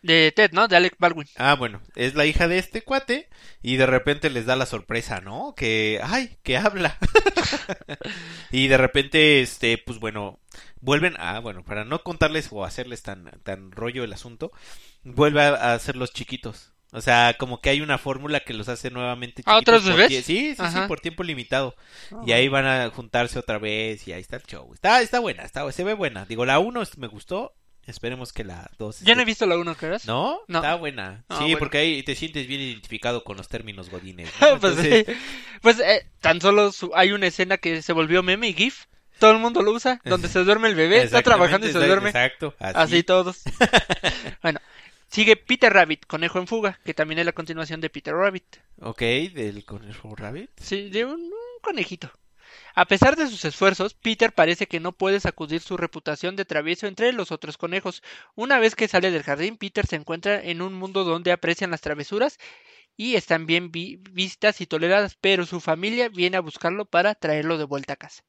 De Ted, ¿no? De Alec Baldwin. Ah, bueno, es la hija de este cuate y de repente les da la sorpresa, ¿no? Que, ay, que habla. y de repente, este, pues bueno, vuelven a, bueno, para no contarles o hacerles tan, tan rollo el asunto, vuelve a, a hacerlos chiquitos. O sea, como que hay una fórmula que los hace nuevamente ¿Ah, otros por bebés? Sí, sí, sí, Ajá. por tiempo limitado. Ah, y ahí van a juntarse otra vez y ahí está el show. Está, está buena, está, se ve buena. Digo, la uno me gustó. Esperemos que la dos Yo no he visto la 1, ¿crees? ¿No? No. Está buena. Ah, sí, bueno. porque ahí te sientes bien identificado con los términos godines. ¿no? pues sí. Pues eh, tan solo su- hay una escena que se volvió meme y GIF. Todo el mundo lo usa, donde se duerme el bebé, está trabajando y se duerme. Exacto, así. Así todos. bueno, sigue Peter Rabbit, Conejo en Fuga, que también es la continuación de Peter Rabbit. Ok, del conejo rabbit. Sí, de un, un conejito. A pesar de sus esfuerzos, Peter parece que no puede sacudir su reputación de travieso entre los otros conejos. Una vez que sale del jardín, Peter se encuentra en un mundo donde aprecian las travesuras y están bien vi- vistas y toleradas, pero su familia viene a buscarlo para traerlo de vuelta a casa.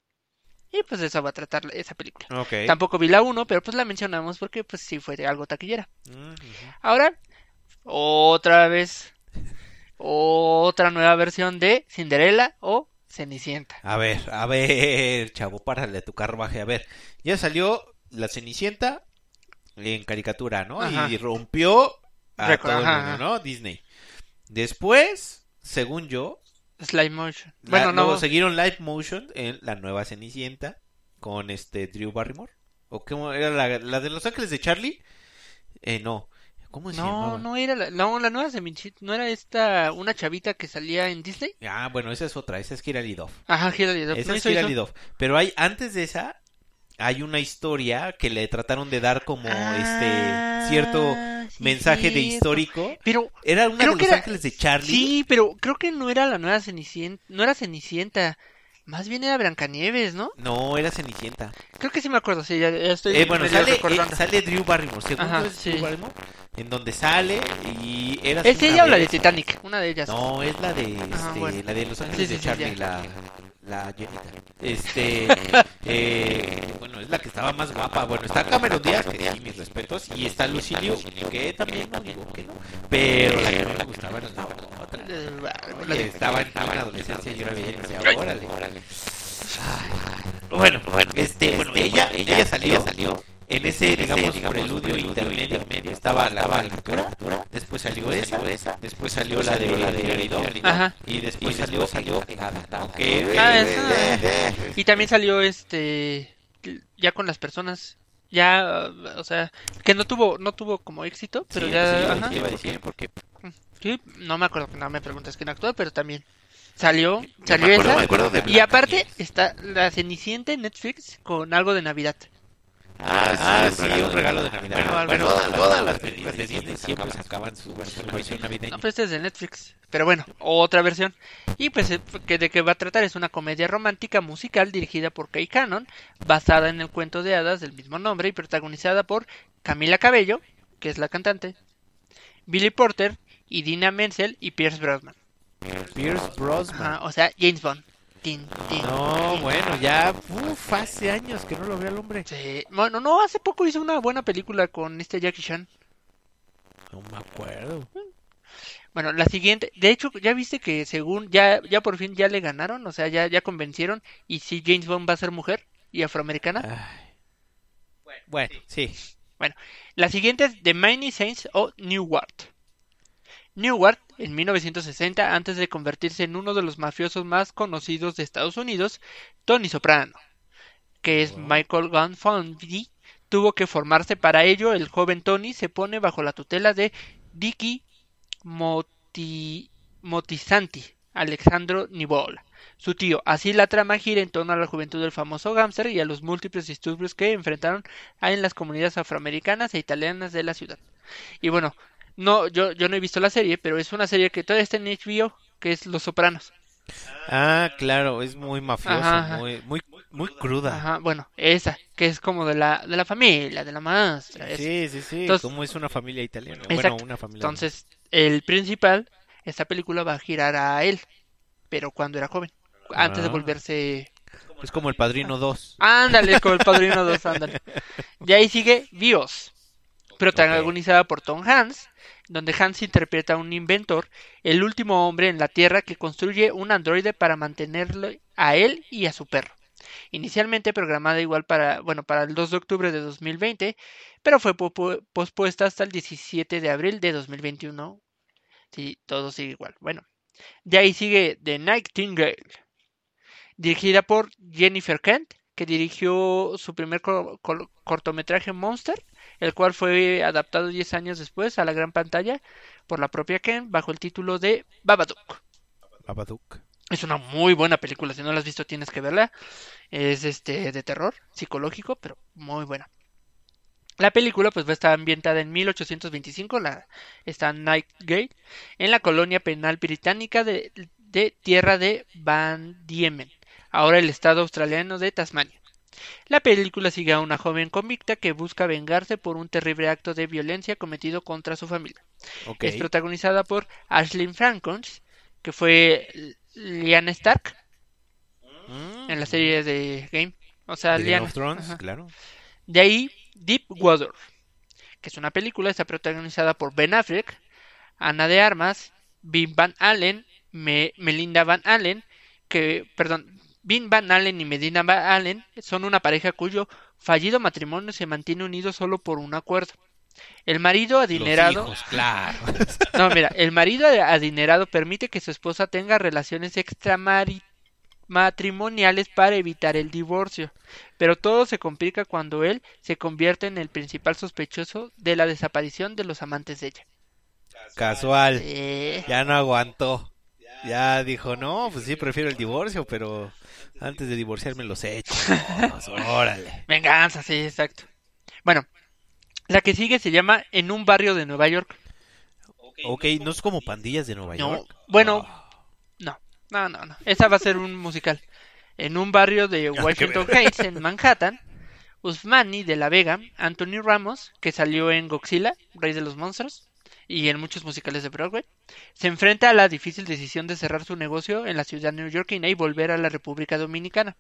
Y pues eso va a tratar esa película. Ok. Tampoco vi la 1, pero pues la mencionamos porque pues sí fue algo taquillera. Mm, Ahora, otra vez, otra nueva versión de Cinderella o Cenicienta. A ver, a ver, chavo, párale tu carruaje. A ver, ya salió la Cenicienta en caricatura, ¿no? Ajá. Y rompió a todo el mundo. ¿no? Disney. Después, según yo, Slime motion. la- Bueno, luego no. siguieron live motion en la nueva Cenicienta con este Drew Barrymore. ¿O cómo era la, la de Los Ángeles de Charlie? Eh, no. ¿Cómo se No, llamaba? no era la, no, la nueva Cenicienta, no era esta una chavita que salía en Disney. Ah, bueno, esa es otra, esa es Hilary Duff. Ajá, Hilary Duff. Esa ¿No es eso? Duff. Pero hay, antes de esa, hay una historia que le trataron de dar como este cierto mensaje de Ah, histórico. Pero Era una de los era- ángeles de Charlie. Sí, pero creo que no era la nueva Cenicienta, no era Cenicienta, más bien era Blancanieves, ¿no? No, era Cenicienta. Creo que sí me acuerdo, sí, ya, ya estoy Eh, bueno, sale, recordando. eh, sale Drew Barrymore. Según Ajá, Drew sí. Barrymore, en donde sale y era ¿Es ella o la de Titanic? Una de ellas. No, es la de Ajá, este, bueno. la de Los Ángeles Sí, sí, de Charlie, la la llenita. Este eh, bueno, es la que estaba más guapa. Bueno, está Cameron Díaz, que sí, mis respetos, y está Lucy Liu, que también no digo que no, pero la que no me gustaba era la otra. Estaba en en adolescencia y yo era bien, decía, órale, órale. Bueno, este, bueno, ella, ella salió, en ese, digamos, preludio intermedio, estaba la aventura, después salió esa, después salió la de la de y después salió salió. Y también salió este ya con las personas ya o sea que no tuvo no tuvo como éxito pero Sí, ya sí, ajá. iba a decir porque Sí, no me acuerdo no me preguntas quién actuó pero también salió salió me acuerdo, esa. me acuerdo de y aparte está la Cenicienta en Netflix con algo de Navidad Ah, sí, un regalo de Navidad. Bueno, todas, todas las películas de Disney siempre sacaban su versión navideña. No, pero este es de Netflix. Pero bueno, otra versión. Y pues, eh, que ¿de qué va a tratar? Es una comedia romántica musical dirigida por Kay Cannon, basada en el cuento de hadas del mismo nombre y protagonizada por Camila Cabello, que es la cantante, Billy Porter, y Dina Menzel y Pierce Brosnan. Pierce Brosnan. Ajá, o sea, James Bond. Tin, tin, No, tin. bueno, ya uf, hace años que no lo veo al hombre. Sí, Bueno, no, hace poco hizo una buena película con este Jackie Chan. No me acuerdo. Bueno, la siguiente, de hecho, ya viste que según ya ya por fin ya le ganaron, o sea, ya ya convencieron y si James Bond va a ser mujer y afroamericana. Bueno, sí. Bueno, la siguiente es The Many Saints o Newark. Newark, en 1960, antes de convertirse en uno de los mafiosos más conocidos de Estados Unidos, Tony Soprano, que es Michael Gunn tuvo que formarse para ello. El joven Tony se pone bajo la tutela de Dicky Moti- Motisanti, Alexandro Nivola, su tío. Así la trama gira en torno a la juventud del famoso gángster y a los múltiples disturbios que enfrentaron en las comunidades afroamericanas e italianas de la ciudad. Y bueno, no, yo, yo no he visto la serie, pero es una serie que todavía está en HBO, que es Los Sopranos. Ah, claro, es muy ajá. muy, muy, Muy cruda. Ajá, bueno, esa, que es como de la, de la familia, de la maestra. esa. Sí, sí, sí. Entonces- como es una familia italiana. Bueno, una familia. Entonces, el principal, esta película va a girar a él, pero cuando era joven, antes de Ah. volverse... Es como el Padrino 2. Ándale, con el Padrino 2, ándale. De ahí sigue Bios, protagonizada por Tom Hanks, donde Hans interpreta a un inventor, el último hombre en la Tierra que construye un androide para mantenerlo a él y a su perro. Inicialmente programada igual para, bueno, para el 2 de octubre de 2020, pero fue pospuesta hasta el 17 de abril de 2021. Sí, todo sigue igual. Bueno, de ahí sigue The Nightingale, dirigida por Jennifer Kent, que dirigió su primer cortometraje Monster, el cual fue adaptado 10 años después a la gran pantalla por la propia Kent bajo el título de Babadook. Babadook. Es una muy buena película, si no la has visto tienes que verla. Es este de terror psicológico, pero muy buena. La película pues va a estar ambientada en 1825, la está Nightgate, en la colonia penal británica de, de tierra de Van Diemen, ahora el estado australiano de Tasmania. La película sigue a una joven convicta que busca vengarse por un terrible acto de violencia cometido contra su familia. Ok. Es protagonizada por Ashley Frankons, que fue Lyanna Stark en la serie de Game. O sea, Mm. De of Thrones, ajá. claro. De ahí, Deep Water, que es una película, está protagonizada por Ben Affleck, Ana de Armas, Vin Van Allen, Me- Melinda Van Allen, que, perdón, Vin Van Allen y Medina Van Allen son una pareja cuyo fallido matrimonio se mantiene unido solo por un acuerdo. El marido adinerado. hijos, claro. No, mira, el marido adinerado permite que su esposa tenga relaciones extramatrimoniales para evitar el divorcio, pero todo se complica cuando él se convierte en el principal sospechoso de la desaparición de los amantes de ella. Casual. Ya no aguantó. Ya dijo, no, pues sí, prefiero el divorcio, pero antes de divorciarme los he hecho. Órale. Venganza, sí, exacto. Bueno, la que sigue se llama En un barrio de Nueva York. Ok, no es como pandillas de Nueva No, York. bueno, no, no, no, no. Esa va a ser un musical. En un barrio de Ah, Washington Heights, en Manhattan, Usmani de la Vega, Anthony Ramos, que salió en Godzilla, Rey de los Monstruos, y en muchos musicales de Broadway, se enfrenta a la difícil decisión de cerrar su negocio en la ciudad neoyorquina y volver a la República Dominicana.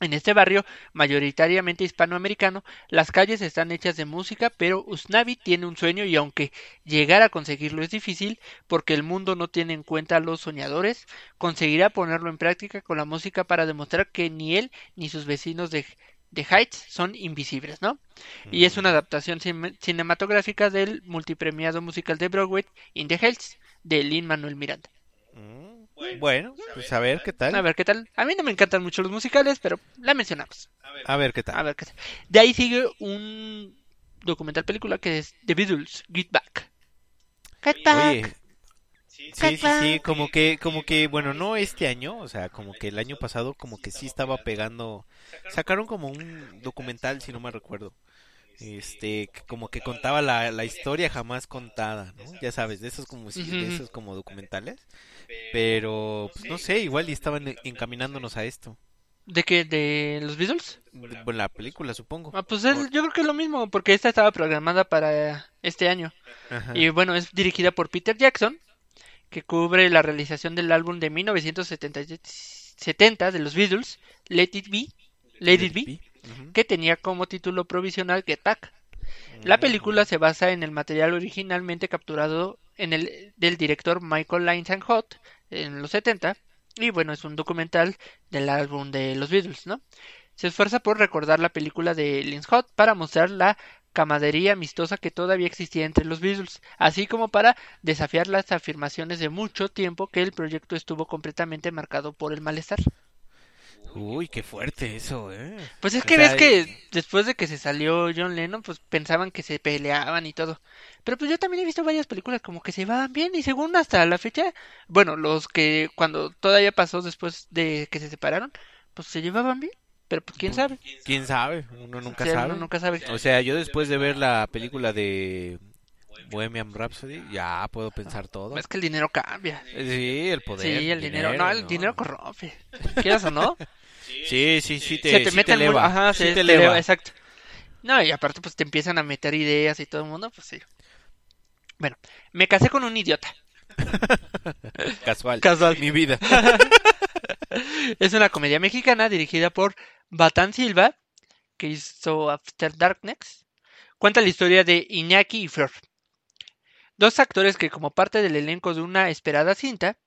En este barrio, mayoritariamente hispanoamericano, las calles están hechas de música, pero Usnavi tiene un sueño y aunque llegar a conseguirlo es difícil, porque el mundo no tiene en cuenta a los soñadores, conseguirá ponerlo en práctica con la música para demostrar que ni él ni sus vecinos de, de Heights son invisibles, ¿no? Y es una adaptación cine- cinematográfica del multipremiado musical de Broadway, In the Heights, de Lin Manuel Miranda. Bueno, pues a ver qué tal. A ver qué tal. A mí no me encantan mucho los musicales, pero la mencionamos. A ver qué tal. A ver qué tal. De ahí sigue un documental película que es The Beatles, Get Back. Get Back. Oye, sí, sí, sí, como que, como que, bueno, no este año, o sea, como que el año pasado, como que sí estaba pegando. Sacaron como un documental, si no me recuerdo. Este, que como que contaba la, la historia jamás contada, ¿no? Ya sabes, de esos como, de esos como documentales. Pero, pues, no sé, igual y estaban encaminándonos a esto. ¿De qué? ¿De los Beatles? Bueno, la película, supongo. Ah, pues es- yo creo que es lo mismo, porque esta estaba programada para este año. Ajá. Y bueno, es dirigida por Peter Jackson, que cubre la realización del álbum de 1970 de los Beatles, Let It Be, Let It Be, que tenía como título provisional Get Back. La película se basa en el material originalmente capturado en el del director Michael Lyne-Hot en los 70 y bueno, es un documental del álbum de los Beatles, ¿no? Se esfuerza por recordar la película de Lynn Hot para mostrar la camaradería amistosa que todavía existía entre los Beatles, así como para desafiar las afirmaciones de mucho tiempo que el proyecto estuvo completamente marcado por el malestar. Uy, qué fuerte eso, ¿eh? Pues es que ves que después de que se salió John Lennon, pues pensaban que se peleaban y todo. Pero pues yo también he visto varias películas como que se llevaban bien y según hasta la fecha, bueno, los que cuando todavía pasó después de que se separaron, pues se llevaban bien. Pero pues quién sabe. ¿Quién sabe? Uno nunca Sí, uno sabe. nunca sabe. O sea, yo después de ver la película de Bohemian Rhapsody, ya puedo pensar todo. Es que el dinero cambia. Sí, el poder. Sí, el dinero. No, el ¿no? dinero corrompe. ¿Quieres o no? Sí, sí, sí te, se te sí meten eleva, ajá, sí se te te eleva. eleva, exacto. No, y aparte pues te empiezan a meter ideas y todo el mundo, pues sí. Bueno, me casé con un idiota. Casual. Casual. Mi vida. es una comedia mexicana dirigida por Batán Silva, que hizo After Darkness. Cuenta la historia de Iñaki y Flor. Dos actores que como parte del elenco de una esperada cinta,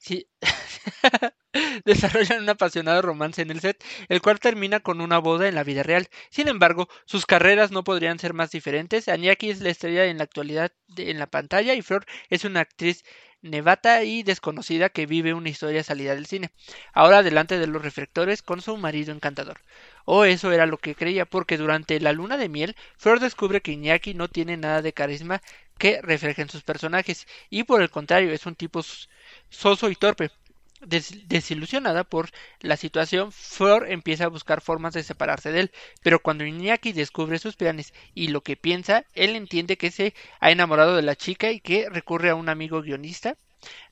desarrollan un apasionado romance en el set, el cual termina con una boda en la vida real. Sin embargo, sus carreras no podrían ser más diferentes. Iñaki es la estrella en la actualidad en la pantalla y Flor es una actriz nevata y desconocida que vive una historia salida del cine. Ahora delante de los reflectores con su marido encantador. O eso era lo que creía, porque durante la luna de miel, Flor descubre que Iñaki no tiene nada de carisma que refleje en sus personajes, y por el contrario, es un tipo soso y torpe. Des- desilusionada por la situación, Flor empieza a buscar formas de separarse de él, pero cuando Iñaki descubre sus planes y lo que piensa, él entiende que se ha enamorado de la chica y que recurre a un amigo guionista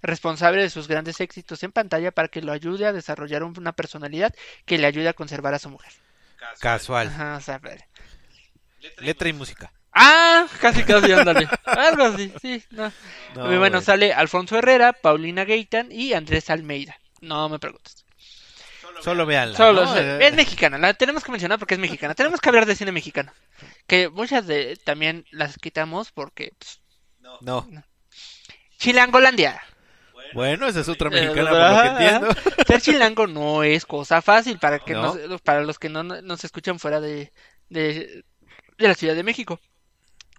responsable de sus grandes éxitos en pantalla para que lo ayude a desarrollar una personalidad que le ayude a conservar a su mujer. Casual. Ajá, o sea, pero- Letra y música. Ah, casi casi, ándale. Algo así, sí, no. No, bueno, güey. sale Alfonso Herrera, Paulina Gaitán y Andrés Almeida. No me preguntes. Solo véanla. Solo, ¿no? o sea, es mexicana, la tenemos que mencionar porque es mexicana. Tenemos que hablar de cine mexicano. Que muchas de también las quitamos porque pues, No. Chilangolandia. Bueno, esa es otra Eh, mexicana, por lo que entiendo. Ser chilango no es cosa fácil para que No. nos- para los que no no- nos escuchan fuera de, de, de la Ciudad de México.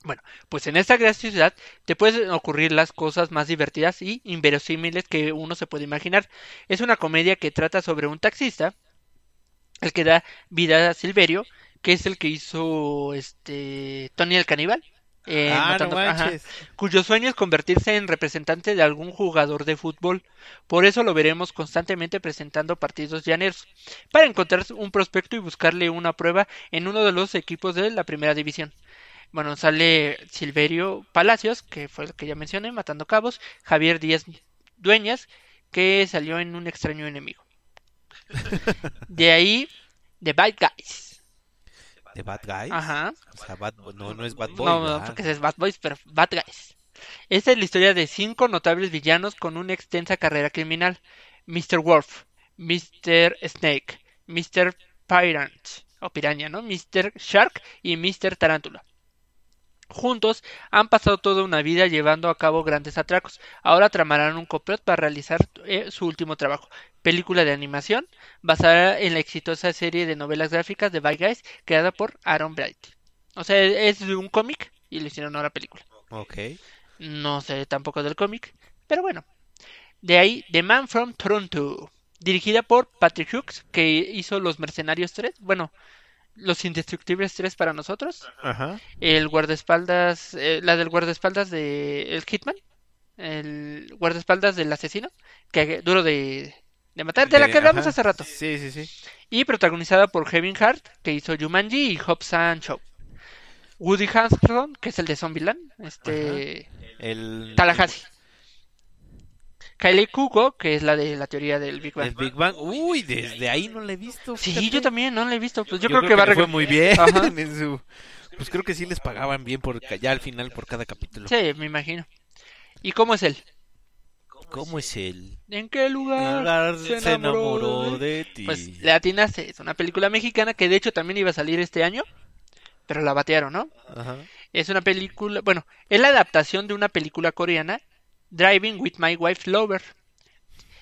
Bueno, pues en esta gran ciudad te pueden ocurrir las cosas más divertidas y inverosímiles que uno se puede imaginar. Es una comedia que trata sobre un taxista, el que da vida a Silverio, que es el que hizo este Tony el Caníbal. en Ah, no Matando- ajá, cuyo sueño es convertirse en representante de algún jugador de fútbol. Por eso lo veremos constantemente presentando partidos llaneros, para encontrar un prospecto y buscarle una prueba en uno de los equipos de la primera división. Bueno, sale Silverio Palacios, que fue el que ya mencioné, Matando Cabos, Javier Díaz Dueñas, que salió en Un extraño enemigo. De ahí, The Bad Guys. ¿De Bad Guys? Ajá. O sea, Bad- no, no es Bad Boy. No, no, ¿verdad? porque es Bad Boys, pero Bad Guys. Esta es la historia de cinco notables villanos con una extensa carrera criminal. Mr. Wolf, Mr. Snake, Mr. Pirant, o Piraña, ¿no? Mr. Shark y Mr. Tarántula. Juntos han pasado toda una vida llevando a cabo grandes atracos. Ahora tramarán un complot para realizar eh, su último trabajo, película de animación basada en la exitosa serie de novelas gráficas de Bad Guys creada por Aaron Bright. O sea, es de un cómic y lo hicieron ahora película. Ok. No sé tampoco del cómic, pero bueno. De ahí, The Man from Toronto, dirigida por Patrick Hughes, que hizo Los Mercenarios 3, bueno, Los Indestructibles 3 para nosotros, Ajá. el guardaespaldas, eh, la del guardaespaldas de el Hitman, el guardaespaldas del asesino, que duro de, de matar, de la que hablamos ajá. hace rato. Sí, sí, sí. Y protagonizada por Kevin Hart, que hizo Jumanji y Hobbs and Shaw. Woody Harrelson, que es el de Zombieland, este El, Tallahassee. Kylie Kuko, que es la de la teoría del Big Bang. el Big Bang. Uy, desde ahí no la he visto. Sí, fíjate. yo también no la he visto. Pues yo, Yo creo, que va a fue muy bien. Ajá. en su- Pues creo que sí les pagaban bien por ya al final por cada capítulo. Sí, me imagino. ¿Y cómo es él? ¿Cómo es él? ¿En qué lugar, lugar se enamoró de ti? Pues le atinaste. Es una película mexicana que de hecho también iba a salir este año, pero la batearon, ¿no? Ajá. Es una película, bueno, es la adaptación de una película coreana, Driving with My Wife Lover.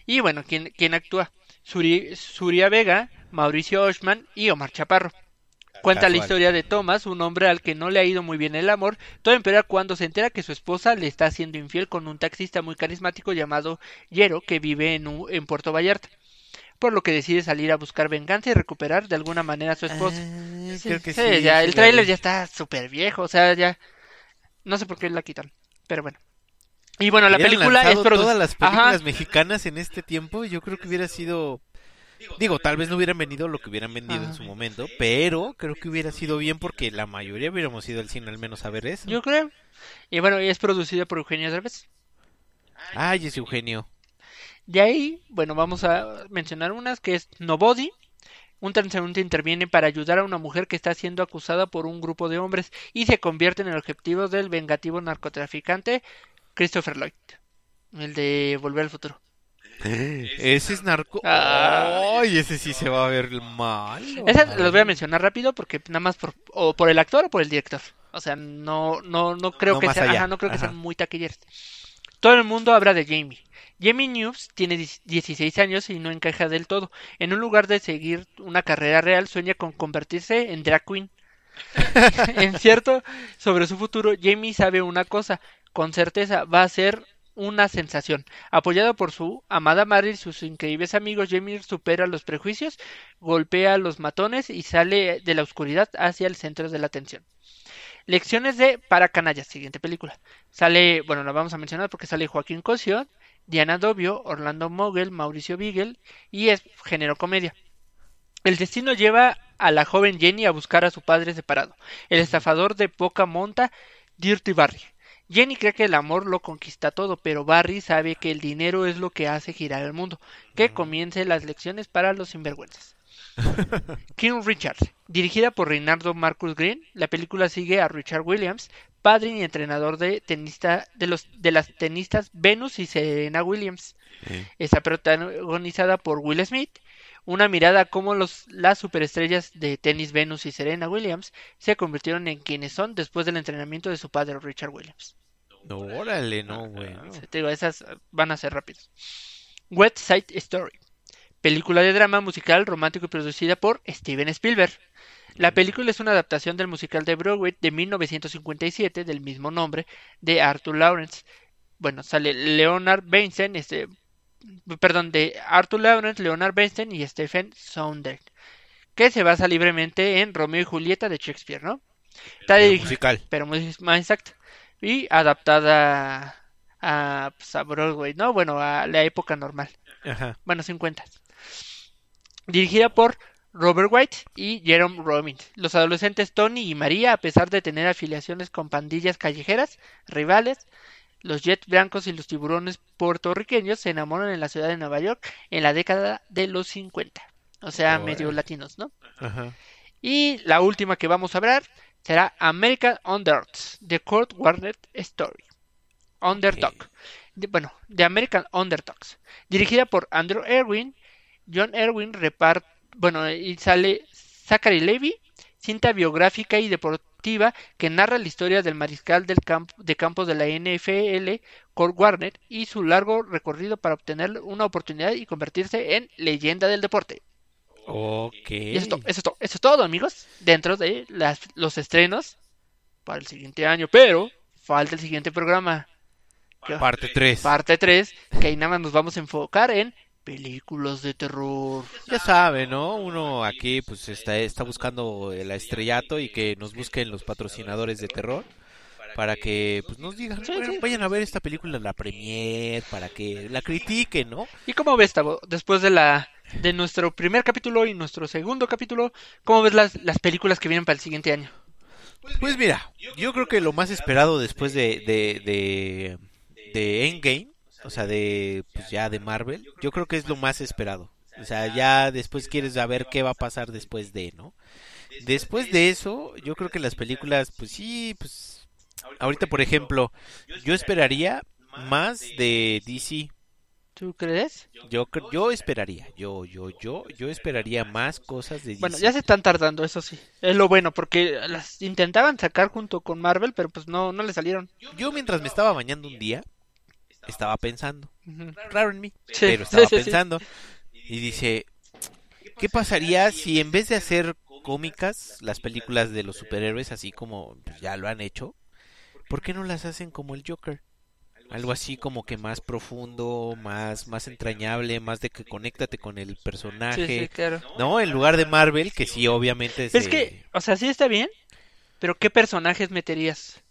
Y bueno, ¿quién, quién actúa? Suri- Suria Vega, Mauricio Oshman y Omar Chaparro. Cuenta la historia de Thomas, un hombre al que no le ha ido muy bien el amor, todo empeora cuando se entera que su esposa le está siendo infiel con un taxista muy carismático llamado Yero que vive en, un- en Puerto Vallarta. Por lo que decide salir a buscar venganza y recuperar de alguna manera a su esposa. Ah, Sí, creo que sí, sí, ya, sí el tráiler ya está súper viejo, o sea, ya no sé por qué la quitan, pero bueno. Y bueno, la película es produ- todas las películas Ajá. mexicanas en este tiempo, yo creo que hubiera sido digo, tal vez no hubieran vendido lo que hubieran vendido en su momento, pero creo que hubiera sido bien porque la mayoría hubiéramos ido al cine al menos a ver eso. Yo creo. Y bueno, y es producida por Eugenio Derbez. Ay, es Eugenio. De ahí, bueno, vamos a mencionar unas que es Nobody, Un transeúnte interviene para ayudar a una mujer que está siendo acusada por un grupo de hombres y se convierte en el objetivo del vengativo narcotraficante Christopher Lloyd, el de Volver al Futuro. Ese es narco. Ah. Ay, ese sí se va a ver mal. Esas los voy a mencionar rápido porque nada más por, o por el actor o por el director. O sea, no, no, no creo No que sea, ajá, no creo que Ajá. sean muy taquilleros. Todo el mundo habla de Jamie. Jamie News tiene 10 16 años y no encaja del todo. En un lugar de seguir una carrera real, sueña con convertirse en drag queen. en cierto, sobre su futuro, Jamie sabe una cosa, con certeza va a ser una sensación. Apoyado por su amada madre y sus increíbles amigos, Jamie supera los prejuicios, golpea a los matones y sale de la oscuridad hacia el centro de la atención. Lecciones de Para Canallas, siguiente película. Sale, bueno, la vamos a mencionar porque sale Joaquín Cosio, Diana Dobio, Orlando Mogel, Mauricio Beagle y es género comedia. El destino lleva a la joven Jenny a buscar a su padre separado, el estafador de poca monta, Dirty Barry. Jenny cree que el amor lo conquista todo, pero Barry sabe que el dinero es lo que hace girar el mundo. Que comience las lecciones para los sinvergüenzas. King Richard, dirigida por Reinaldo Marcus Green, la película sigue a Richard Williams, padre y entrenador de tenista de los de las tenistas Venus y Serena Williams. Está protagonizada por Will Smith. Una mirada a cómo los, las superestrellas de tenis Venus y Serena Williams se convirtieron en quienes son después del entrenamiento de su padre Richard Williams. No, órale, no, güey. Te digo, esas van a ser rápidas. West Side Story. Película de drama musical romántico y producida por Steven Spielberg. La película es una adaptación del musical de Broadway de 1957 del mismo nombre de Arthur Lawrence. Bueno, sale Leonard Bernstein, este, perdón, de Arthur Lawrence, Leonard Bernstein y Stephen Sondheim, que se basa libremente en Romeo y Julieta de Shakespeare, ¿no? Está Pero dirigi- musical. Pero muy- más exacto. Y adaptada a, pues, a Broadway, ¿no? Bueno, a la época normal. Ajá. Bueno, 50. Dirigida por Robert White y Jerome Robbins. Los adolescentes Tony y María, a pesar de tener afiliaciones con pandillas callejeras, rivales, los jets blancos y los tiburones puertorriqueños se enamoran en la ciudad de Nueva York en la década de los 50. O sea, medio latinos, ¿no? Ajá. Y la última que vamos a hablar será American Underdogs, The Kurt Warner Story. Underdog. De- bueno, The American Underdogs. Dirigida por Andrew Erwin, John Erwin repart, bueno, y sale Zachary Levy, cinta biográfica y deportiva que narra la historia del mariscal del campo, de campos de la NFL, Kurt Warner, y su largo recorrido para obtener una oportunidad y convertirse en leyenda del deporte. Ok. Y eso es, to- eso es eso es todo, amigos, dentro de las, los estrenos para el siguiente año. Pero falta el siguiente programa. Parte 3. Parte 3, que ahí nada más nos vamos a enfocar en películas de terror. Ya sabe, ¿no? Uno aquí pues está, está buscando el estrellato y que nos busquen los patrocinadores de terror para que pues nos digan, "Bueno, vayan a ver esta película en la premier, para que la critiquen, ¿no? ¿Y cómo ves, Tavo? Después de la de nuestro primer capítulo y nuestro segundo capítulo, ¿cómo ves las, las películas que vienen para el siguiente año? Pues mira, yo creo que lo más esperado después de, de, de, de Endgame, o sea, de pues ya de Marvel, yo creo que es lo más esperado. O sea, ya después quieres saber qué va a pasar después de, ¿no? Después de eso, yo creo que las películas, pues sí, pues ahorita por ejemplo, yo esperaría más de DC. ¿Tú crees? Yo yo esperaría, yo yo yo yo esperaría más cosas de DC. Bueno, ya se están tardando, eso sí. Es lo bueno, porque las intentaban sacar junto con Marvel, pero pues no, no le salieron. Yo mientras me estaba bañando un día, estaba pensando, raro en mí, Sí, pero estaba pensando y dice, ¿qué pasaría si en vez de hacer cómicas las películas de los superhéroes así como ya lo han hecho, ¿por qué no las hacen como el Joker? Algo así como que más profundo, más más entrañable, más de que conéctate con el personaje. Sí, sí, claro. No, en lugar de Marvel, que sí obviamente Es se- que, o sea, sí está bien, pero ¿qué personajes meterías?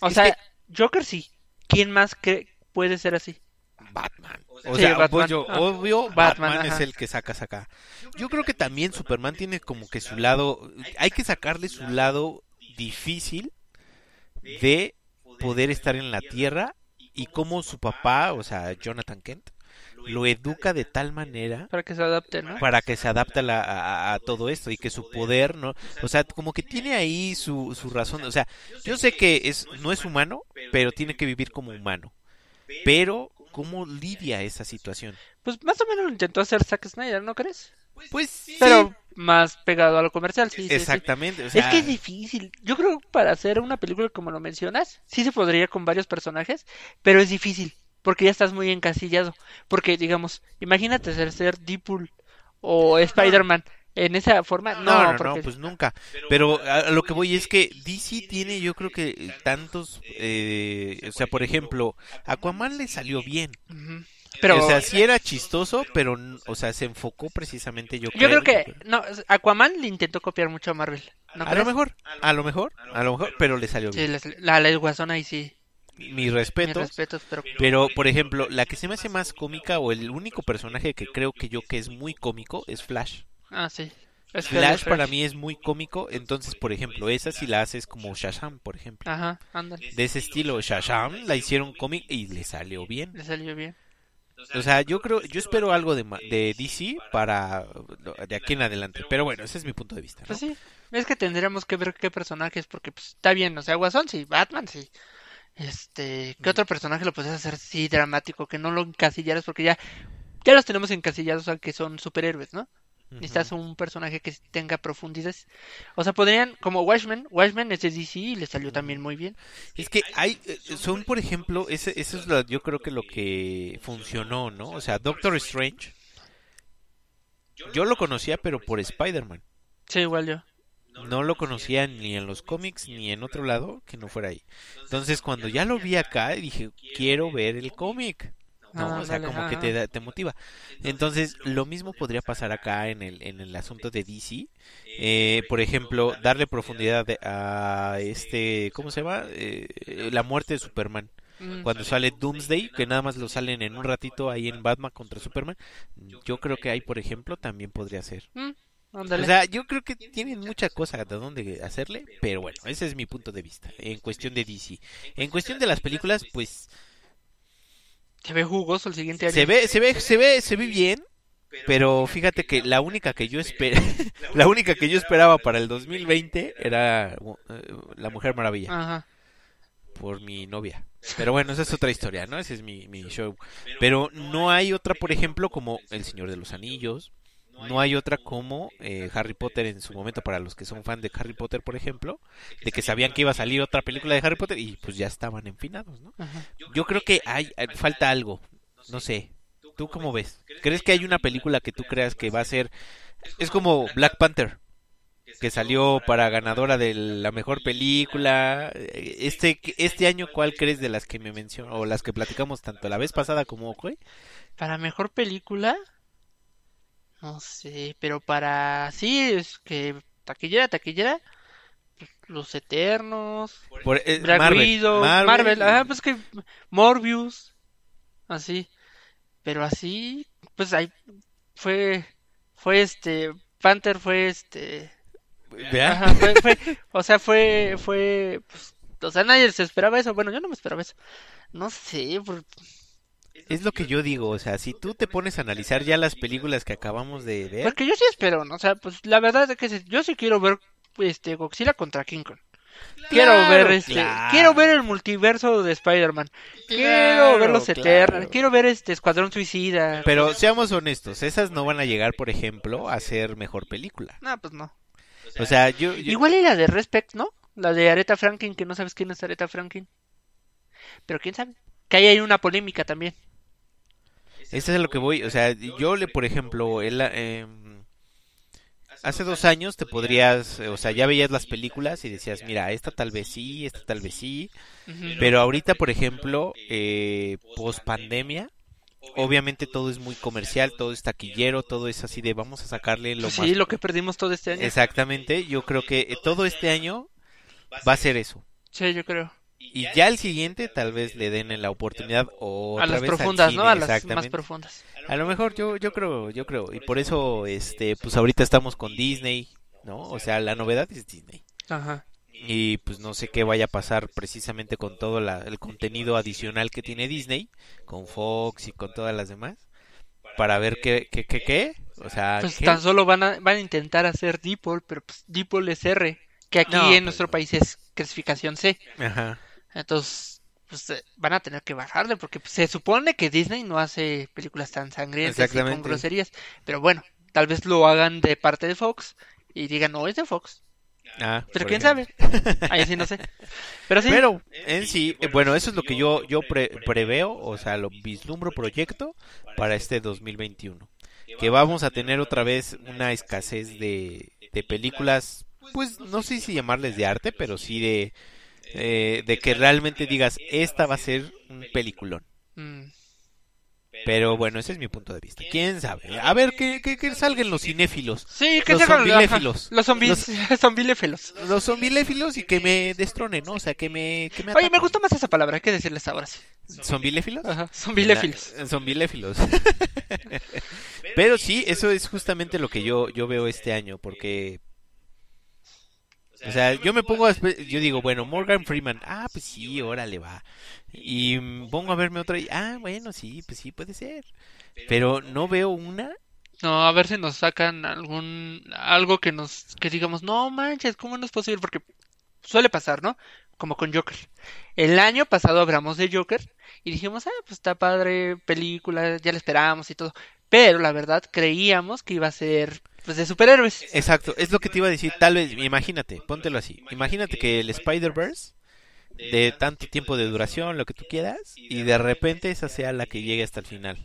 O Es sea, Joker sí. ¿Quién más que puede ser así? Batman. O Sí, sea, Batman. pues yo, Ah. obvio, Batman, Batman, es el que sacas acá. Yo creo que también Superman tiene como que su lado, hay que sacarle su lado difícil de poder estar en la Tierra y cómo su papá, o sea, Jonathan Kent, lo educa de tal manera Para que se adapte, ¿no? para que se adapte a, la- a- a todo esto y que su poder no o sea como que tiene ahí su, su razón o sea yo sé que es no es humano pero tiene que vivir como humano pero cómo lidia esa situación Pues más o menos lo intentó hacer Zack Snyder, ¿no crees? pues sí Pero más pegado a lo comercial, sí. sí, sí. exactamente o Es que es difícil. Yo creo que para hacer una película como lo mencionas, sí se podría con varios personajes, pero es difícil, porque ya estás muy encasillado. Porque, digamos, imagínate ser, ser Deadpool o Spider-Man en esa forma. No, no, no, porque... no, pues nunca. Pero a, lo que voy es que DC tiene, yo creo que tantos, eh, o sea, por ejemplo, Aquaman le salió bien. Pero o sea, sí era chistoso, pero, o sea, se enfocó precisamente, yo creo. yo creo que no, Aquaman le intentó copiar mucho a Marvel. ¿no a crees? lo mejor, a lo mejor, a lo mejor, pero le salió Sí, bien. les- la, la Guasón ahí sí. Mis Mis respetos. respetos, pero Pero, por ejemplo, la que se me hace más cómica o el único personaje que creo que yo que es muy cómico es Flash. Ah sí. Es que Flash para mí es muy cómico, entonces, por ejemplo, esa si la haces como Shazam, por ejemplo. Ajá, ándale. De ese estilo, Shazam la hicieron cómic y le salió bien. Le salió bien. O sea, yo creo, yo espero algo de, de DC para de aquí en adelante. Pero bueno, ese es mi punto de vista. ¿no? Pues sí, es que tendríamos que ver qué personajes, porque pues está bien, o sea, Guasón sí, Batman sí. Este, ¿qué otro personaje lo puedes hacer sí dramático? Que no lo encasillaras, porque ya, ya los tenemos encasillados que son superhéroes, ¿no? Necesitas un personaje que tenga profundidad. O sea, podrían, como Watchmen, Watchmen es de DC y le salió también muy bien. Es que hay, eh, son por ejemplo, ese, eso es lo, yo creo que lo que funcionó, ¿no? O sea, Doctor Strange, yo lo conocía pero por Spider-Man. Sí, igual yo. No lo conocía ni en los cómics ni en otro lado que no fuera ahí. Entonces cuando ya lo vi acá dije, quiero ver el cómic. ¿No? Ah, o sea, dale, como que te, da- te motiva. Entonces, lo mismo podría pasar acá en el, en el asunto de DC. Eh, por ejemplo, darle profundidad de- a este, ¿cómo se llama? Eh, la muerte de Superman. Mm. Cuando sale Doomsday, que nada más lo salen en un ratito ahí en Batman contra Superman, yo creo que ahí, por ejemplo, también podría ser. Mm. O sea, yo creo que tienen mucha cosa de dónde hacerle, pero bueno, ese es mi punto de vista en cuestión de DC. En cuestión de las películas, pues Se ve jugoso el siguiente año. se ve, se ve, se ve, se ve bien, pero fíjate que la única que yo esperé, la única que yo esperaba para el 2020 era eh, La Mujer Maravilla Ajá. por mi novia. Pero bueno, esa es otra historia, ¿no? Ese es mi, mi show. Pero no hay otra, por ejemplo, como El Señor de los Anillos. No hay otra como eh, Harry Potter en su momento para los que son fan de Harry Potter, por ejemplo, de que sabían que iba a salir otra película de Harry Potter y pues ya estaban enfinados, ¿no? Ajá. Yo creo que hay eh, falta algo, no sé. ¿Tú cómo ves? ¿Crees que hay una película que tú creas que va a ser es como Black Panther que salió para ganadora de la mejor película Eh, este este año cuál crees de las que me mencionó o las que platicamos tanto la vez pasada como hoy? Para mejor película, no sé, pero para sí es que taquillera, taquillera, pues, Los Eternos, Por, eh, Black Marvel, Widow, Marvel, Marvel, ah, pues que Morbius, así, pero así, pues ahí fue, fue este, Panther fue este, ¿Vea? ajá, fue, fue, o sea, fue, fue, pues, o sea, nadie se esperaba eso, bueno, yo no me esperaba eso, no sé, por- Es lo que yo digo, o sea, si tú te pones a analizar ya las películas que acabamos de ver, Porque yo sí espero, ¿no? O sea, pues la verdad es que yo sí quiero ver este Godzilla contra King Kong. Quiero Claro, ver este, claro. quiero ver el multiverso de Spider-Man. quiero ver los claro. Eternals, quiero ver este Escuadrón Suicida. pero seamos honestos, esas no van a llegar, por ejemplo, a ser mejor película. No, pues no. O sea, yo, yo- Igual y la de Respect, ¿no? La de Aretha Franklin, que no sabes quién es Aretha Franklin. Pero quién sabe. Que ahí hay una polémica también. Eso es a lo que voy. O sea, yo le, por ejemplo, él, eh, hace dos años te podrías, o sea, ya veías las películas y decías, mira, esta tal vez sí, esta tal vez sí. Pero ahorita, por ejemplo, eh, post pandemia, obviamente todo es muy comercial, todo es taquillero, todo es así de vamos a sacarle lo Pues más. sí, lo que perdimos todo este año. Exactamente, yo creo que eh, todo este año va a ser eso. Sí, yo creo. Y ya el siguiente tal vez le den la oportunidad otra a las vez al profundas, ¿no? A las más profundas. A lo mejor yo yo creo, yo creo y por eso este pues ahorita estamos con Disney, ¿no? O sea, la novedad es Disney. Ajá. y pues no sé qué vaya a pasar precisamente con todo la- el contenido adicional que tiene Disney, con Fox y con todas las demás, para ver qué, qué, qué, qué, o sea, Pues ¿qué? tan solo van a, van a intentar hacer Deepol, pero pues Deepol es R, que aquí No, en pues, nuestro país es clasificación C. Ajá. Entonces, pues eh, van a tener que bajarle, porque pues, se supone que Disney no hace películas tan sangrientas y con groserías. Pero bueno, tal vez lo hagan de parte de Fox y digan, no, es de Fox. Ah, Pero quién ejemplo. sabe. Ahí sí no sé. Pero sí. Pero en sí, bueno, eso es lo que yo yo pre- preveo, o sea, lo vislumbro proyecto para este 2021, que vamos a tener otra vez una escasez de, de películas, pues no sé si llamarles de arte, pero sí de eh, de que realmente digas esta va a ser un peliculón. Mm. Pero bueno, ese es mi punto de vista. ¿Quién sabe? A ver, que, que, que salgan los cinéfilos. Sí, que los zombiléfilos. Los zombies, zombiléfilos. Los, los zombiléfilos y que me destronen, ¿no? O sea, que me, que me Oye, me gustó más esa palabra, hay que decirles ahora sí. ¿Zombiléfilos? Ajá, zombiléfilos. La- Zombiléfilos. Pero sí, eso es justamente lo que yo, yo veo este año, porque... O sea, yo me pongo a... Yo digo, bueno, Morgan Freeman, ah, pues sí, órale, va. Y pongo a verme otra y, ah, bueno, sí, pues sí, puede ser. Pero no veo una... No, a ver si nos sacan algún algo que nos que digamos, no manches, ¿cómo no es posible? Porque suele pasar, ¿no? Como con Joker. El año pasado hablamos de Joker y dijimos, ah, pues está padre, película, ya la esperábamos y todo. Pero la verdad creíamos que iba a ser pues de superhéroes. Exacto, es lo que te iba a decir, tal vez, imagínate, póntelo así. Imagínate que el Spider-Verse, de tanto tiempo de duración, lo que tú quieras, y de repente esa sea la que llegue hasta el final.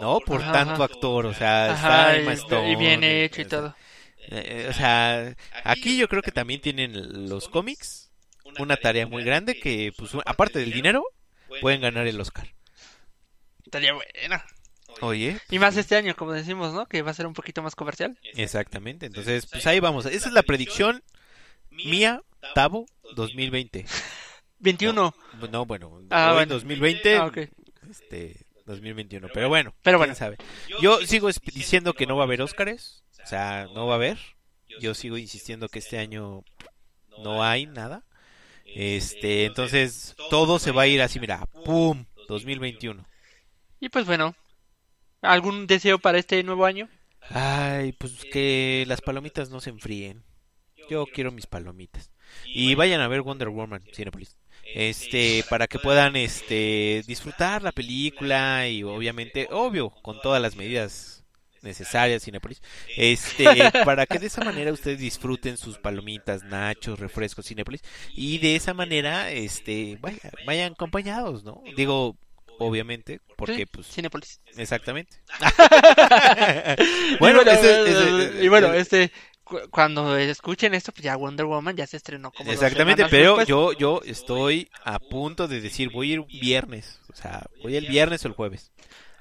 No, por Ajá, tanto ajá. actor, o sea, Ajá, está y- Stone, y bien hecho y sea, todo. eh, o sea, aquí yo creo que también tienen los cómics una tarea muy grande que, pues, aparte del dinero, pueden ganar el Oscar. Estaría buena. Oye, Y más este año, como decimos, ¿no? Que va a ser un poquito más comercial. exactamente. Entonces, pues ahí vamos. Esa es la predicción mía, Tavo, 2020. 21. No, no, bueno, Ah, hoy bueno. 2020, Ah, ok. este, 2021. Pero bueno, Pero bueno. sabe. Yo sigo diciendo que no va a haber Óscares, o sea, no va a haber. Yo sigo insistiendo que este año no hay nada. Este, entonces todo se va a ir así, mira, pum, 2021. Y pues bueno, ¿algún deseo para este nuevo año? Ay, pues que las palomitas no se enfríen. Yo quiero mis palomitas. Y vayan a ver Wonder Woman, Cinepolis. Este, para que puedan este disfrutar la película y obviamente, obvio, con todas las medidas necesarias, Cinepolis. Este, para que de esa manera ustedes disfruten sus palomitas, nachos, refrescos, Cinepolis y de esa manera este vaya- vayan acompañados, ¿no? Digo, obviamente, porque Sí, pues Cinépolis. Exactamente. y bueno, ese- ese- y bueno, este cu- cuando escuchen esto, pues ya Wonder Woman ya se estrenó como Exactamente, pero después. yo yo estoy a punto de decir, voy a ir viernes, o sea, voy el viernes o el jueves.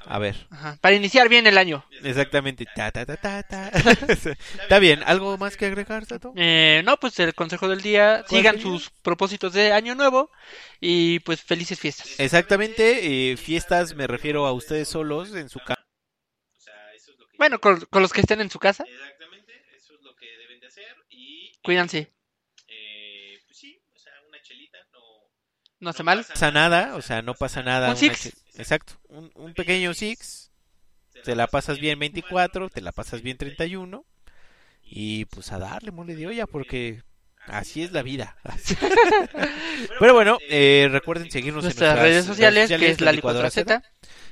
A ver. Ajá, para iniciar bien el año. Exactamente. Ta, ta, ta, ta, ta. Está bien, ¿algo más que agregar, Tato? Eh, no, pues el consejo del día, ¿Cuál sigan sería? sus propósitos de año nuevo y pues felices fiestas. Exactamente, eh, fiestas me refiero a ustedes solos en su casa. Bueno, con, con los que estén en su casa. Cuídense. No hace mal. No pasa nada, o sea, no pasa nada. Un una six. Exacto, un, un pequeño six. Te la pasas bien 24, te la pasas bien 31. Y pues a darle mole de olla porque así es la vida. Pero bueno, eh, recuerden seguirnos Nuestras en nuestras redes sociales, que es la licuadora Z.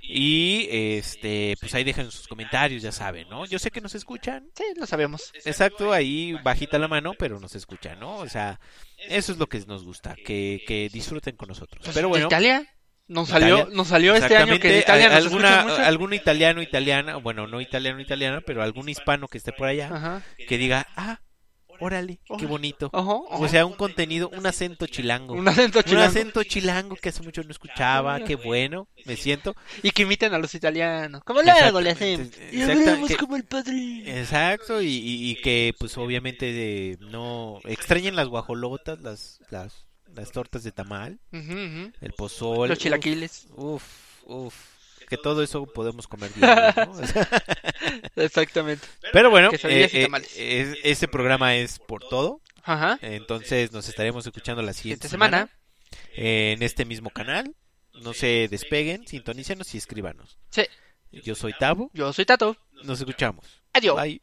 Y este, pues ahí dejen sus comentarios, ya saben, ¿no? Yo sé que nos escuchan. Sí, lo sabemos. Exacto, ahí bajita la mano, pero nos escuchan, ¿no? O sea, eso es lo que nos gusta, que, que disfruten con nosotros. Pero bueno, Pues, Nos salió, nos salió este año que en Italia nos alguna, mucho. algún italiano, italiana, bueno, no italiano, italiana, pero algún hispano que esté por allá, Ajá. que diga, ah, órale, qué bonito. Ajá, O sea, un contenido, un acento chilango. Un acento Un chilango. acento chilango que hace mucho no escuchaba, qué bueno, me siento. Y que imiten a los italianos. Como Exacto, luego le hacemos. Hablamos que- como el padrino. Exacto, y, y- y que pues obviamente de- no extrañen las guajolotas, las, las, las tortas de tamal, el pozol, Los chilaquiles. Uf, uf, que todo eso podemos comer diario, ¿no? Exactamente. Pero bueno, eh, eh, es- este programa es por todo. Ajá. Entonces nos estaremos escuchando la siguiente semana. en este mismo canal. No se despeguen, sintonícenos y escríbanos. Sí. Yo soy Tavo. Yo soy Tato. Nos escuchamos. Adiós. Bye.